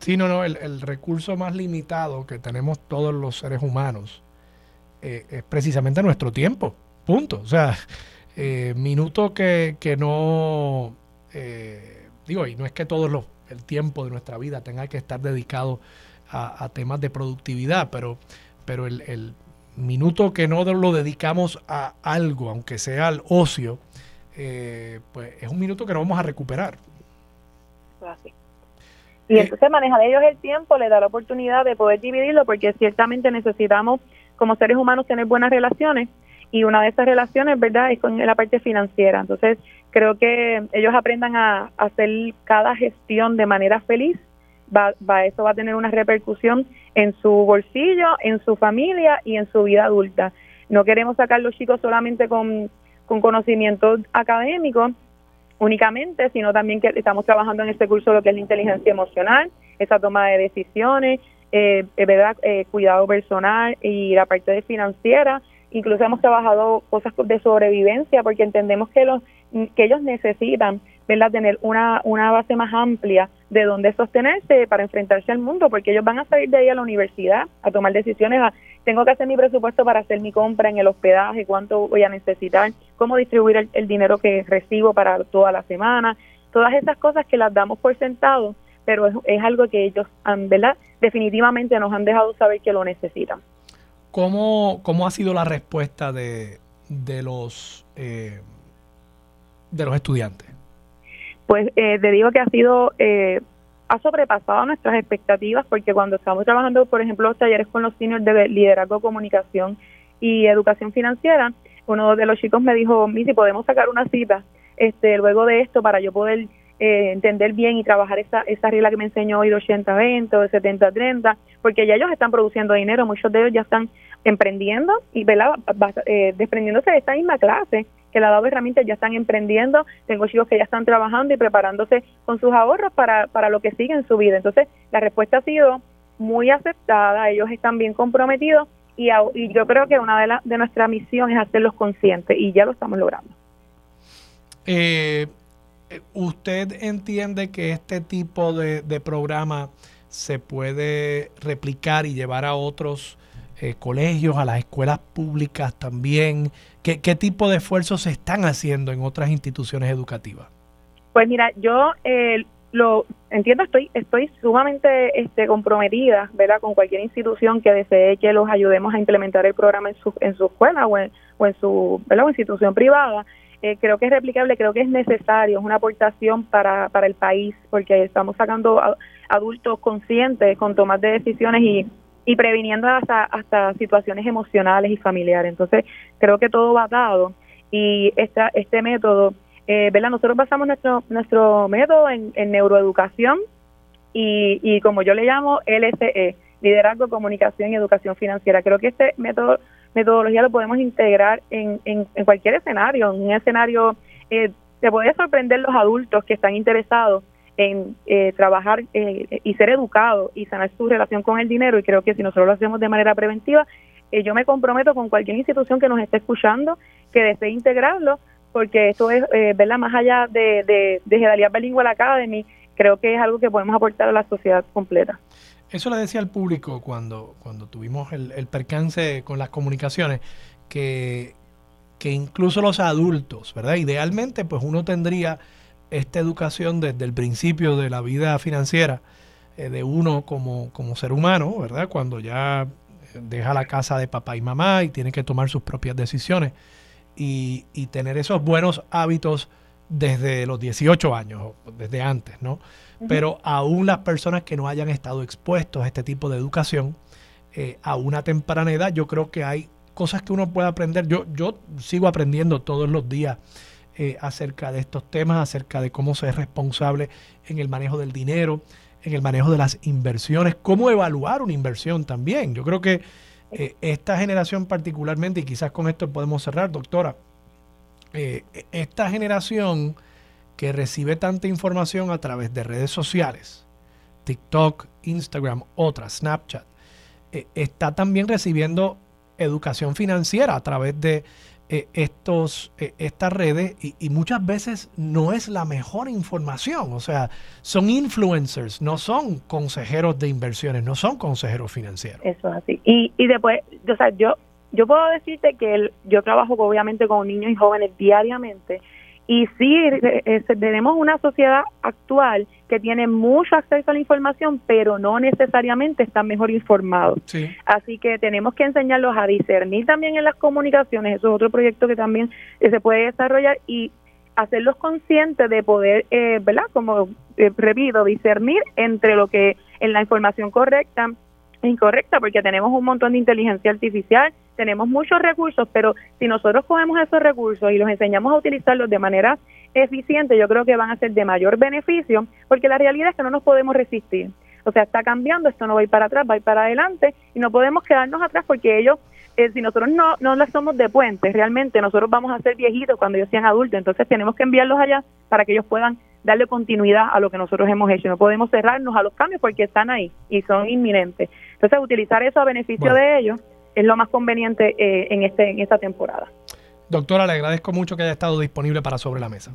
Sí, no, no, el, recurso más limitado que tenemos todos los seres humanos eh, es precisamente nuestro tiempo, punto. O sea, eh, minuto que, que no, eh, digo, y no es que todo los, el tiempo de nuestra vida tenga que estar dedicado a, temas de productividad, pero, pero el, el minuto que no lo dedicamos a algo, aunque sea al ocio, eh, pues es un minuto que no vamos a recuperar. Así. Y eh, entonces manejar ellos el tiempo le da la oportunidad de poder dividirlo porque ciertamente necesitamos como seres humanos tener buenas relaciones y una de esas relaciones, ¿verdad?, es con la parte financiera. Entonces, creo que ellos aprendan a, hacer cada gestión de manera feliz, va, va, eso va a tener una repercusión en su bolsillo, en su familia y en su vida adulta. No queremos sacar los chicos solamente con con conocimientos académicos únicamente, sino también que estamos trabajando en este curso lo que es la inteligencia emocional, esa toma de decisiones, eh, ¿verdad? Eh, cuidado personal y la parte financiera. Incluso hemos trabajado cosas de sobrevivencia porque entendemos que los que ellos necesitan ¿verdad? tener una, una base más amplia de dónde sostenerse para enfrentarse al mundo, porque ellos van a salir de ahí a la universidad a tomar decisiones, a, tengo que hacer mi presupuesto para hacer mi compra en el hospedaje, cuánto voy a necesitar, cómo distribuir el, dinero que recibo para toda la semana, todas esas cosas que las damos por sentado, pero es, algo que ellos, ¿verdad? Definitivamente nos han dejado saber que lo necesitan. ¿Cómo, cómo ha sido la respuesta de, de los eh, de los estudiantes? Pues eh, te digo que ha sido eh, ha sobrepasado nuestras expectativas porque cuando estamos trabajando, por ejemplo, los talleres con los seniors de liderazgo, comunicación y educación financiera, uno de los chicos me dijo, si podemos sacar una cita este, luego de esto para yo poder eh, entender bien y trabajar esa, esa regla que me enseñó hoy de 80-20 o de 70-30, porque ya ellos están produciendo dinero, muchos de ellos ya están emprendiendo y eh, desprendiéndose de esta misma clase que le ha dado herramientas, ya están emprendiendo, tengo chicos que ya están trabajando y preparándose con sus ahorros para, para lo que sigue en su vida. Entonces, la respuesta ha sido muy aceptada, ellos están bien comprometidos y, yo creo que una de, la, de nuestra misión es hacerlos conscientes y ya lo estamos logrando. Eh, ¿Usted entiende que este tipo de, programa se puede replicar y llevar a otros eh, colegios, a las escuelas públicas también? ¿Qué, tipo de esfuerzos se están haciendo en otras instituciones educativas? Pues mira, yo eh, lo entiendo, estoy estoy sumamente este, comprometida, ¿verdad? Con cualquier institución que desee que los ayudemos a implementar el programa en su, en su escuela o en, o su ¿verdad? institución privada. Eh, creo que es replicable, creo que es necesario, es una aportación para, para el país, porque estamos sacando adultos conscientes con tomas de decisiones y, y previniendo hasta, hasta situaciones emocionales y familiares. Entonces, creo que todo va dado y esta, este método, eh, ¿verdad? Nosotros basamos nuestro, nuestro método en, en neuroeducación y, y como yo le llamo LSE, Liderazgo, Comunicación y Educación Financiera. Creo que este método metodología lo podemos integrar en, en, cualquier escenario. En un escenario, eh, te puede sorprender los adultos que están interesados en eh, trabajar eh, y ser educados y sanar su relación con el dinero y creo que si nosotros lo hacemos de manera preventiva, eh, yo me comprometo con cualquier institución que nos esté escuchando que desee integrarlo porque esto es, ¿verdad? Más allá de, de, de Bilingual Academy, creo que es algo que podemos aportar a la sociedad completa. Eso le decía al público cuando, cuando tuvimos el, percance con las comunicaciones, que, que incluso los adultos, ¿verdad? Idealmente, pues uno tendría esta educación desde el principio de la vida financiera eh, de uno como, como ser humano, ¿verdad? Cuando ya deja la casa de papá y mamá y tiene que tomar sus propias decisiones y, y tener esos buenos hábitos desde los 18 años, desde antes, ¿no? pero aún las personas que no hayan estado expuestos a este tipo de educación eh, a una temprana edad, yo creo que hay cosas que uno puede aprender. Yo, yo sigo aprendiendo todos los días eh, acerca de estos temas, acerca de cómo ser responsable en el manejo del dinero, en el manejo de las inversiones, cómo evaluar una inversión también. Yo creo que eh, esta generación particularmente, y quizás con esto podemos cerrar, doctora, esta generación que recibe tanta información a través de redes sociales, TikTok, Instagram, otras, Snapchat, eh, está también recibiendo educación financiera a través de eh, estos, eh, estas redes y, muchas veces no es la mejor información. O sea, son influencers, no son consejeros de inversiones, no son consejeros financieros. Eso es así. Y, y después, o sea, yo, yo puedo decirte que yo trabajo obviamente con niños y jóvenes diariamente y sí, eh, eh, tenemos una sociedad actual que tiene mucho acceso a la información, pero no necesariamente están mejor informados. Así que tenemos que enseñarlos a discernir también en las comunicaciones, eso es otro proyecto que también eh, se puede desarrollar y hacerlos conscientes de poder, ¿verdad? Como repito, discernir entre lo que en la información correcta incorrecta porque tenemos un montón de inteligencia artificial, tenemos muchos recursos, pero si nosotros cogemos esos recursos y los enseñamos a utilizarlos de manera eficiente, yo creo que van a ser de mayor beneficio, porque la realidad es que no nos podemos resistir. O sea, está cambiando, esto no va a ir para atrás, va a ir para adelante y no podemos quedarnos atrás porque ellos, eh, si nosotros no, no las somos de puentes, realmente nosotros vamos a ser viejitos cuando ellos sean adultos, entonces tenemos que enviarlos allá para que ellos puedan darle continuidad a lo que nosotros hemos hecho. No podemos cerrarnos a los cambios porque están ahí y son inminentes. Entonces, utilizar eso a beneficio de ellos es lo más conveniente eh, en, este, en esta temporada. Doctora, le agradezco mucho que haya estado disponible para Sobre la Mesa.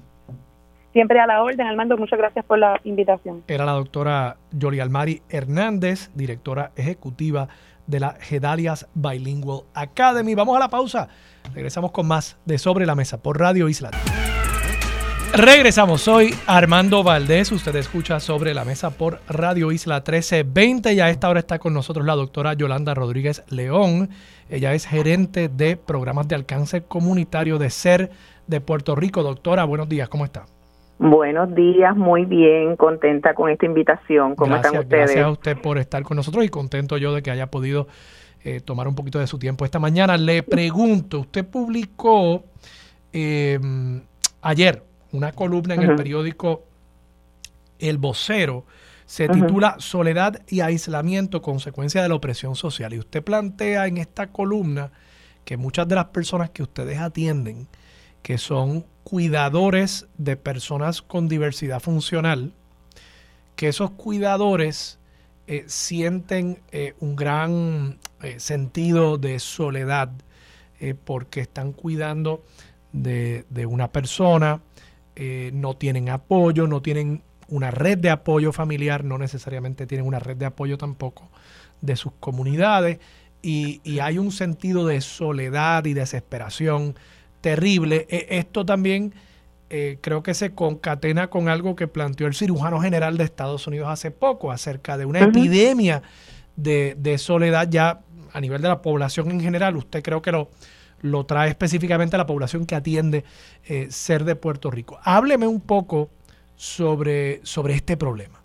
Siempre a la orden, Armando. Muchas gracias por la invitación. Era la doctora Yoli Almari Hernández, directora ejecutiva de la Gedalias Bilingual Academy. Vamos a la pausa. Regresamos con más de Sobre la Mesa por Radio Isla. Regresamos, soy Armando Valdés, usted escucha sobre la mesa por Radio Isla 1320 y a esta hora está con nosotros la doctora Yolanda Rodríguez León. Ella es gerente de programas de alcance comunitario de SER de Puerto Rico. Doctora, buenos días, ¿cómo está? Buenos días, muy bien, contenta con esta invitación. ¿Cómo están ustedes? Gracias a usted por estar con nosotros y contento yo de que haya podido eh, tomar un poquito de su tiempo esta mañana. Le pregunto, usted publicó eh, ayer una columna en el periódico el vocero, se titula Soledad y aislamiento, consecuencia de la opresión social. Y usted plantea en esta columna que muchas de las personas que ustedes atienden, que son cuidadores de personas con diversidad funcional, que esos cuidadores eh, sienten eh, un gran eh, sentido de soledad porque están cuidando de, de una persona, no tienen apoyo, no tienen una red de apoyo familiar, no necesariamente tienen una red de apoyo tampoco de sus comunidades y, hay un sentido de soledad y desesperación terrible. E, esto también eh, creo que se concatena con algo que planteó el cirujano general de Estados Unidos hace poco acerca de una epidemia de, soledad ya a nivel de la población en general. Usted creo que lo, lo trae específicamente a la población que atiende eh, ser de Puerto Rico. Hábleme un poco sobre, sobre este problema.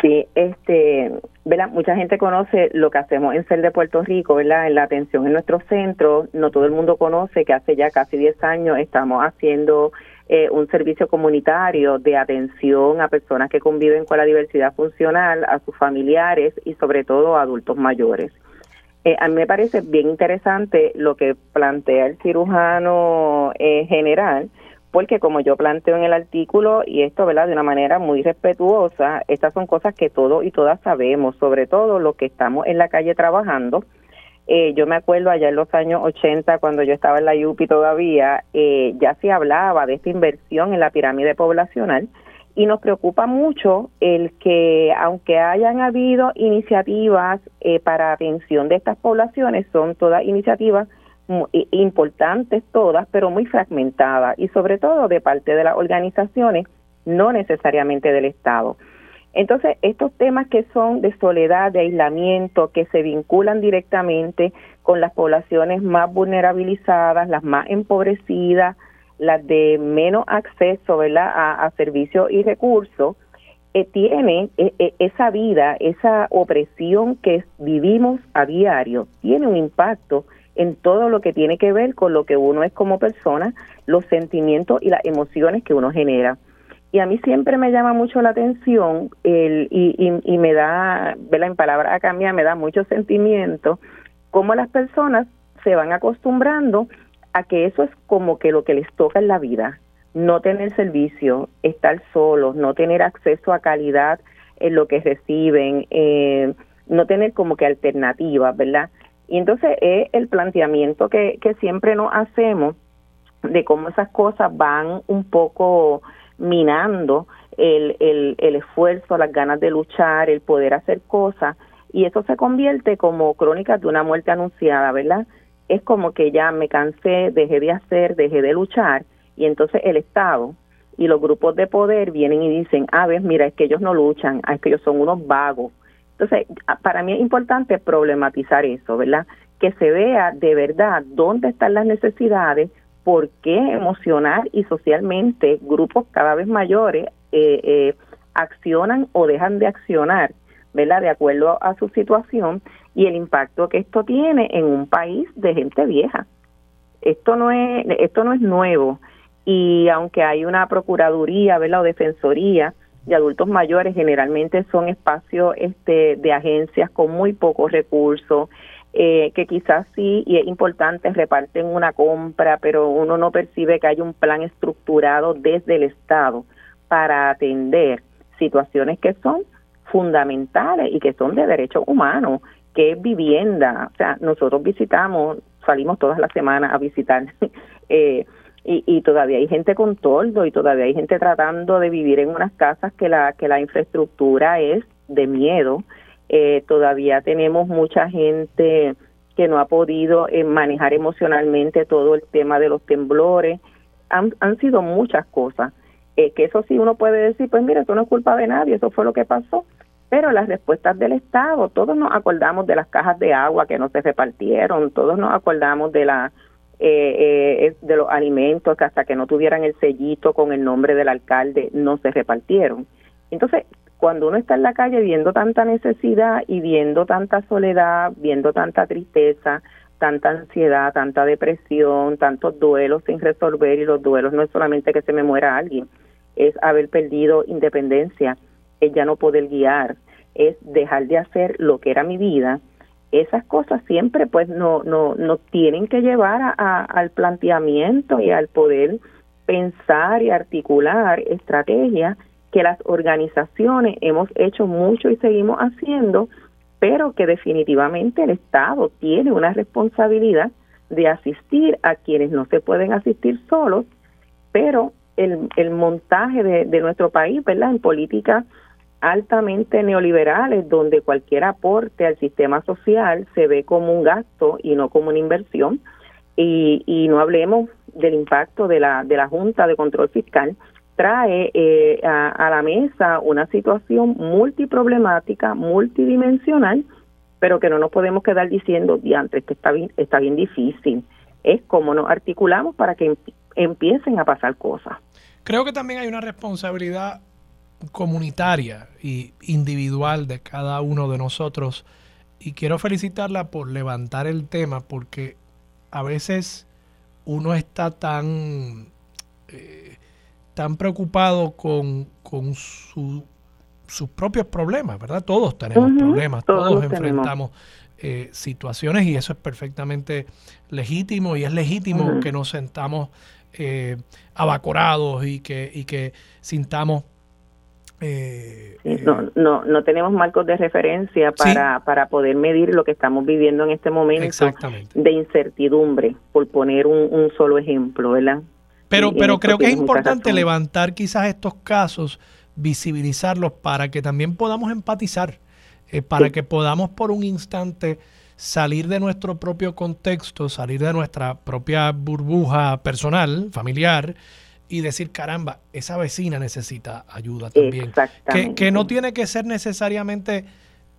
Sí, este, ¿verdad? Mucha gente conoce lo que hacemos en CEL de Puerto Rico, ¿verdad? En la atención en nuestro centro. No todo el mundo conoce que hace ya casi 10 años estamos haciendo eh, un servicio comunitario de atención a personas que conviven con la diversidad funcional, a sus familiares y sobre todo a adultos mayores. Eh, a mí me parece bien interesante lo que plantea el cirujano eh, general, porque como yo planteo en el artículo, y esto, ¿verdad?, de una manera muy respetuosa, estas son cosas que todos y todas sabemos, sobre todo los que estamos en la calle trabajando. Eh, yo me acuerdo allá en los años 80, cuando yo estaba en la UPI todavía, eh, ya se hablaba de esta inversión en la pirámide poblacional y nos preocupa mucho el que, aunque hayan habido iniciativas eh, para atención de estas poblaciones, son todas iniciativas importantes todas, pero muy fragmentadas y sobre todo de parte de las organizaciones, no necesariamente del Estado. Entonces, estos temas que son de soledad, de aislamiento, que se vinculan directamente con las poblaciones más vulnerabilizadas, las más empobrecidas, las de menos acceso ¿verdad? A, servicios y recursos, eh, tiene eh, eh, esa vida, esa opresión que vivimos a diario, tiene un impacto en todo lo que tiene que ver con lo que uno es como persona, los sentimientos y las emociones que uno genera. Y a mí siempre me llama mucho la atención el, y, y, me da, ¿verdad? en palabras a cambiar, me da mucho sentimiento cómo las personas se van acostumbrando a que eso es como que lo que les toca en la vida, no tener servicio, estar solos, no tener acceso a calidad en lo que reciben, eh, no tener como que alternativas, ¿verdad? Y entonces es el planteamiento que, que siempre nos hacemos de cómo esas cosas van un poco minando el, el, el esfuerzo, las ganas de luchar, el poder hacer cosas, y eso se convierte como crónicas de una muerte anunciada, ¿verdad? Es como que ya me cansé, dejé de hacer, dejé de luchar, y entonces el Estado y los grupos de poder vienen y dicen, ah, ves, mira, es que ellos no luchan, ah, es que ellos son unos vagos, entonces, para mí es importante problematizar eso, ¿verdad? Que se vea de verdad dónde están las necesidades, por qué emocional y socialmente grupos cada vez mayores eh, eh, accionan o dejan de accionar, ¿verdad? De acuerdo a su situación y el impacto que esto tiene en un país de gente vieja. Esto no es, esto no es nuevo y aunque hay una procuraduría. O defensoría de adultos mayores generalmente son espacios este, de agencias con muy pocos recursos, eh, que quizás sí, y es importante, reparten una compra, pero uno no percibe que hay un plan estructurado desde el Estado para atender situaciones que son fundamentales y que son de derechos humanos, que es vivienda. O sea, nosotros visitamos, salimos todas las semanas a visitar eh, y, y todavía hay gente con toldo y todavía hay gente tratando de vivir en unas casas que la que la infraestructura es de miedo. Eh, todavía tenemos mucha gente que no ha podido eh, manejar emocionalmente todo el tema de los temblores. Han, han sido muchas cosas. Eh, que eso sí uno puede decir pues mira eso no es culpa de nadie eso fue lo que pasó pero las respuestas del Estado todos nos acordamos de las cajas de agua que no se repartieron todos nos acordamos de la eh, eh de los alimentos que hasta que no tuvieran el sellito con el nombre del alcalde no se repartieron. Entonces, cuando uno está en la calle viendo tanta necesidad y viendo tanta soledad, viendo tanta tristeza, tanta ansiedad, tanta depresión, tantos duelos sin resolver y los duelos no es solamente que se me muera alguien, es haber perdido independencia, es ya no poder guiar, es dejar de hacer lo que era mi vida. Esas cosas siempre pues no, no, no tienen que llevar a, al planteamiento y al poder pensar y articular estrategias que las organizaciones hemos hecho mucho y seguimos haciendo, pero que definitivamente el Estado tiene una responsabilidad de asistir a quienes no se pueden asistir solos, pero el, el montaje de, de nuestro país, ¿verdad? En políticas altamente neoliberales, donde cualquier aporte al sistema social se ve como un gasto y no como una inversión, y, y no hablemos del impacto de la, de la Junta de Control Fiscal, trae eh, a, la mesa una situación multiproblemática, multidimensional, pero que no nos podemos quedar diciendo, diantres, que está bien, está bien difícil. Es como nos articulamos para que empiecen a pasar cosas. Creo que también hay una responsabilidad comunitaria y individual de cada uno de nosotros. Y quiero felicitarla por levantar el tema porque a veces uno está tan eh, tan preocupado con, con su, sus propios problemas, ¿verdad? Todos tenemos problemas, todos, enfrentamos eh, situaciones y eso es perfectamente legítimo y es legítimo que nos sentamos eh, abacorados y que, y que sintamos... Eh, no, no, no tenemos marcos de referencia para, para poder medir lo que estamos viviendo en este momento de incertidumbre, por poner un, un solo ejemplo, ¿verdad? Pero, pero creo que es importante levantar quizás estos casos, visibilizarlos para que también podamos empatizar, eh, para que podamos por un instante salir de nuestro propio contexto, salir de nuestra propia burbuja personal, familiar, y decir, caramba, esa vecina necesita ayuda también. Que, que no tiene que ser necesariamente,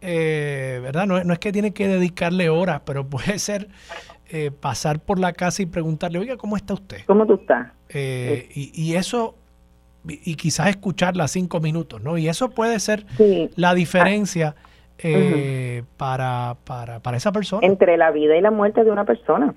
eh, ¿verdad? No, no, es que tiene que dedicarle horas, pero puede ser eh, pasar por la casa y preguntarle, oiga, ¿cómo está usted? ¿Cómo tú estás? Eh, y, eso, y, quizás escucharla cinco minutos, ¿no? Y eso puede ser la diferencia eh, para, para, para esa persona. Entre la vida y la muerte de una persona.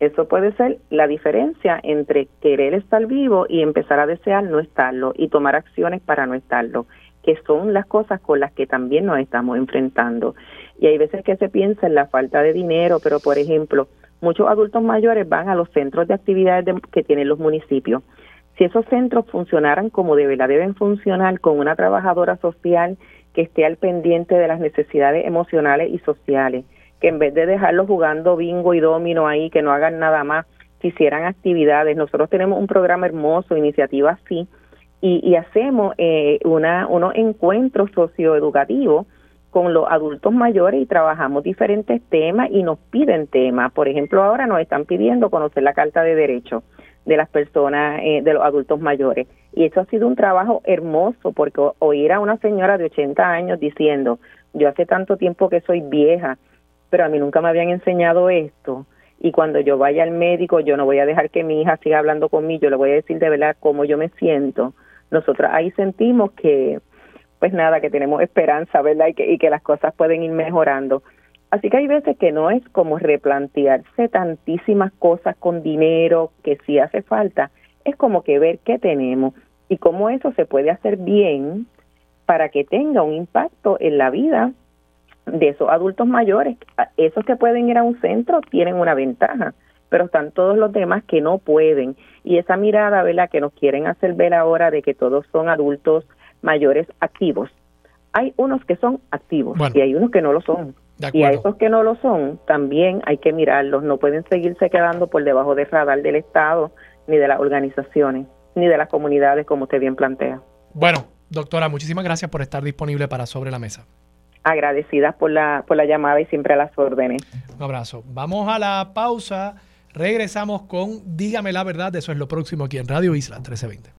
Eso puede ser la diferencia entre querer estar vivo y empezar a desear no estarlo y tomar acciones para no estarlo, que son las cosas con las que también nos estamos enfrentando. Y hay veces que se piensa en la falta de dinero, pero por ejemplo, muchos adultos mayores van a los centros de actividades que tienen los municipios. Si esos centros funcionaran como debe, la deben funcionar con una trabajadora social que esté al pendiente de las necesidades emocionales y sociales, que en vez de dejarlos jugando bingo y domino ahí, que no hagan nada más, que hicieran actividades. Nosotros tenemos un programa hermoso, iniciativa así, y, y hacemos eh, una, unos encuentros socioeducativos con los adultos mayores y trabajamos diferentes temas y nos piden temas. Por ejemplo, ahora nos están pidiendo conocer la Carta de Derechos de las personas, eh, de los adultos mayores. Y eso ha sido un trabajo hermoso porque oír a una señora de 80 años diciendo, yo hace tanto tiempo que soy vieja, pero a mí nunca me habían enseñado esto. Y cuando yo vaya al médico, yo no voy a dejar que mi hija siga hablando conmigo, yo le voy a decir de verdad cómo yo me siento. Nosotros ahí sentimos que, pues nada, que tenemos esperanza, ¿verdad? Y que, y que las cosas pueden ir mejorando. Así que hay veces que no es como replantearse tantísimas cosas con dinero que sí hace falta, es como que ver qué tenemos y cómo eso se puede hacer bien para que tenga un impacto en la vida de esos adultos mayores. Esos que pueden ir a un centro tienen una ventaja, pero están todos los demás que no pueden. Y esa mirada, ¿verdad?, que nos quieren hacer ver ahora de que todos son adultos mayores activos. Hay unos que son activos y hay unos que no lo son. Y a esos que no lo son, también hay que mirarlos. No pueden seguirse quedando por debajo del radar del Estado, ni de las organizaciones, ni de las comunidades, como usted bien plantea. Bueno, doctora, muchísimas gracias por estar disponible para Sobre la Mesa. Agradecidas por la, por la llamada y siempre a las órdenes. Un abrazo. Vamos a la pausa. Regresamos con Dígame la verdad. Eso es lo próximo aquí en Radio Isla 1320.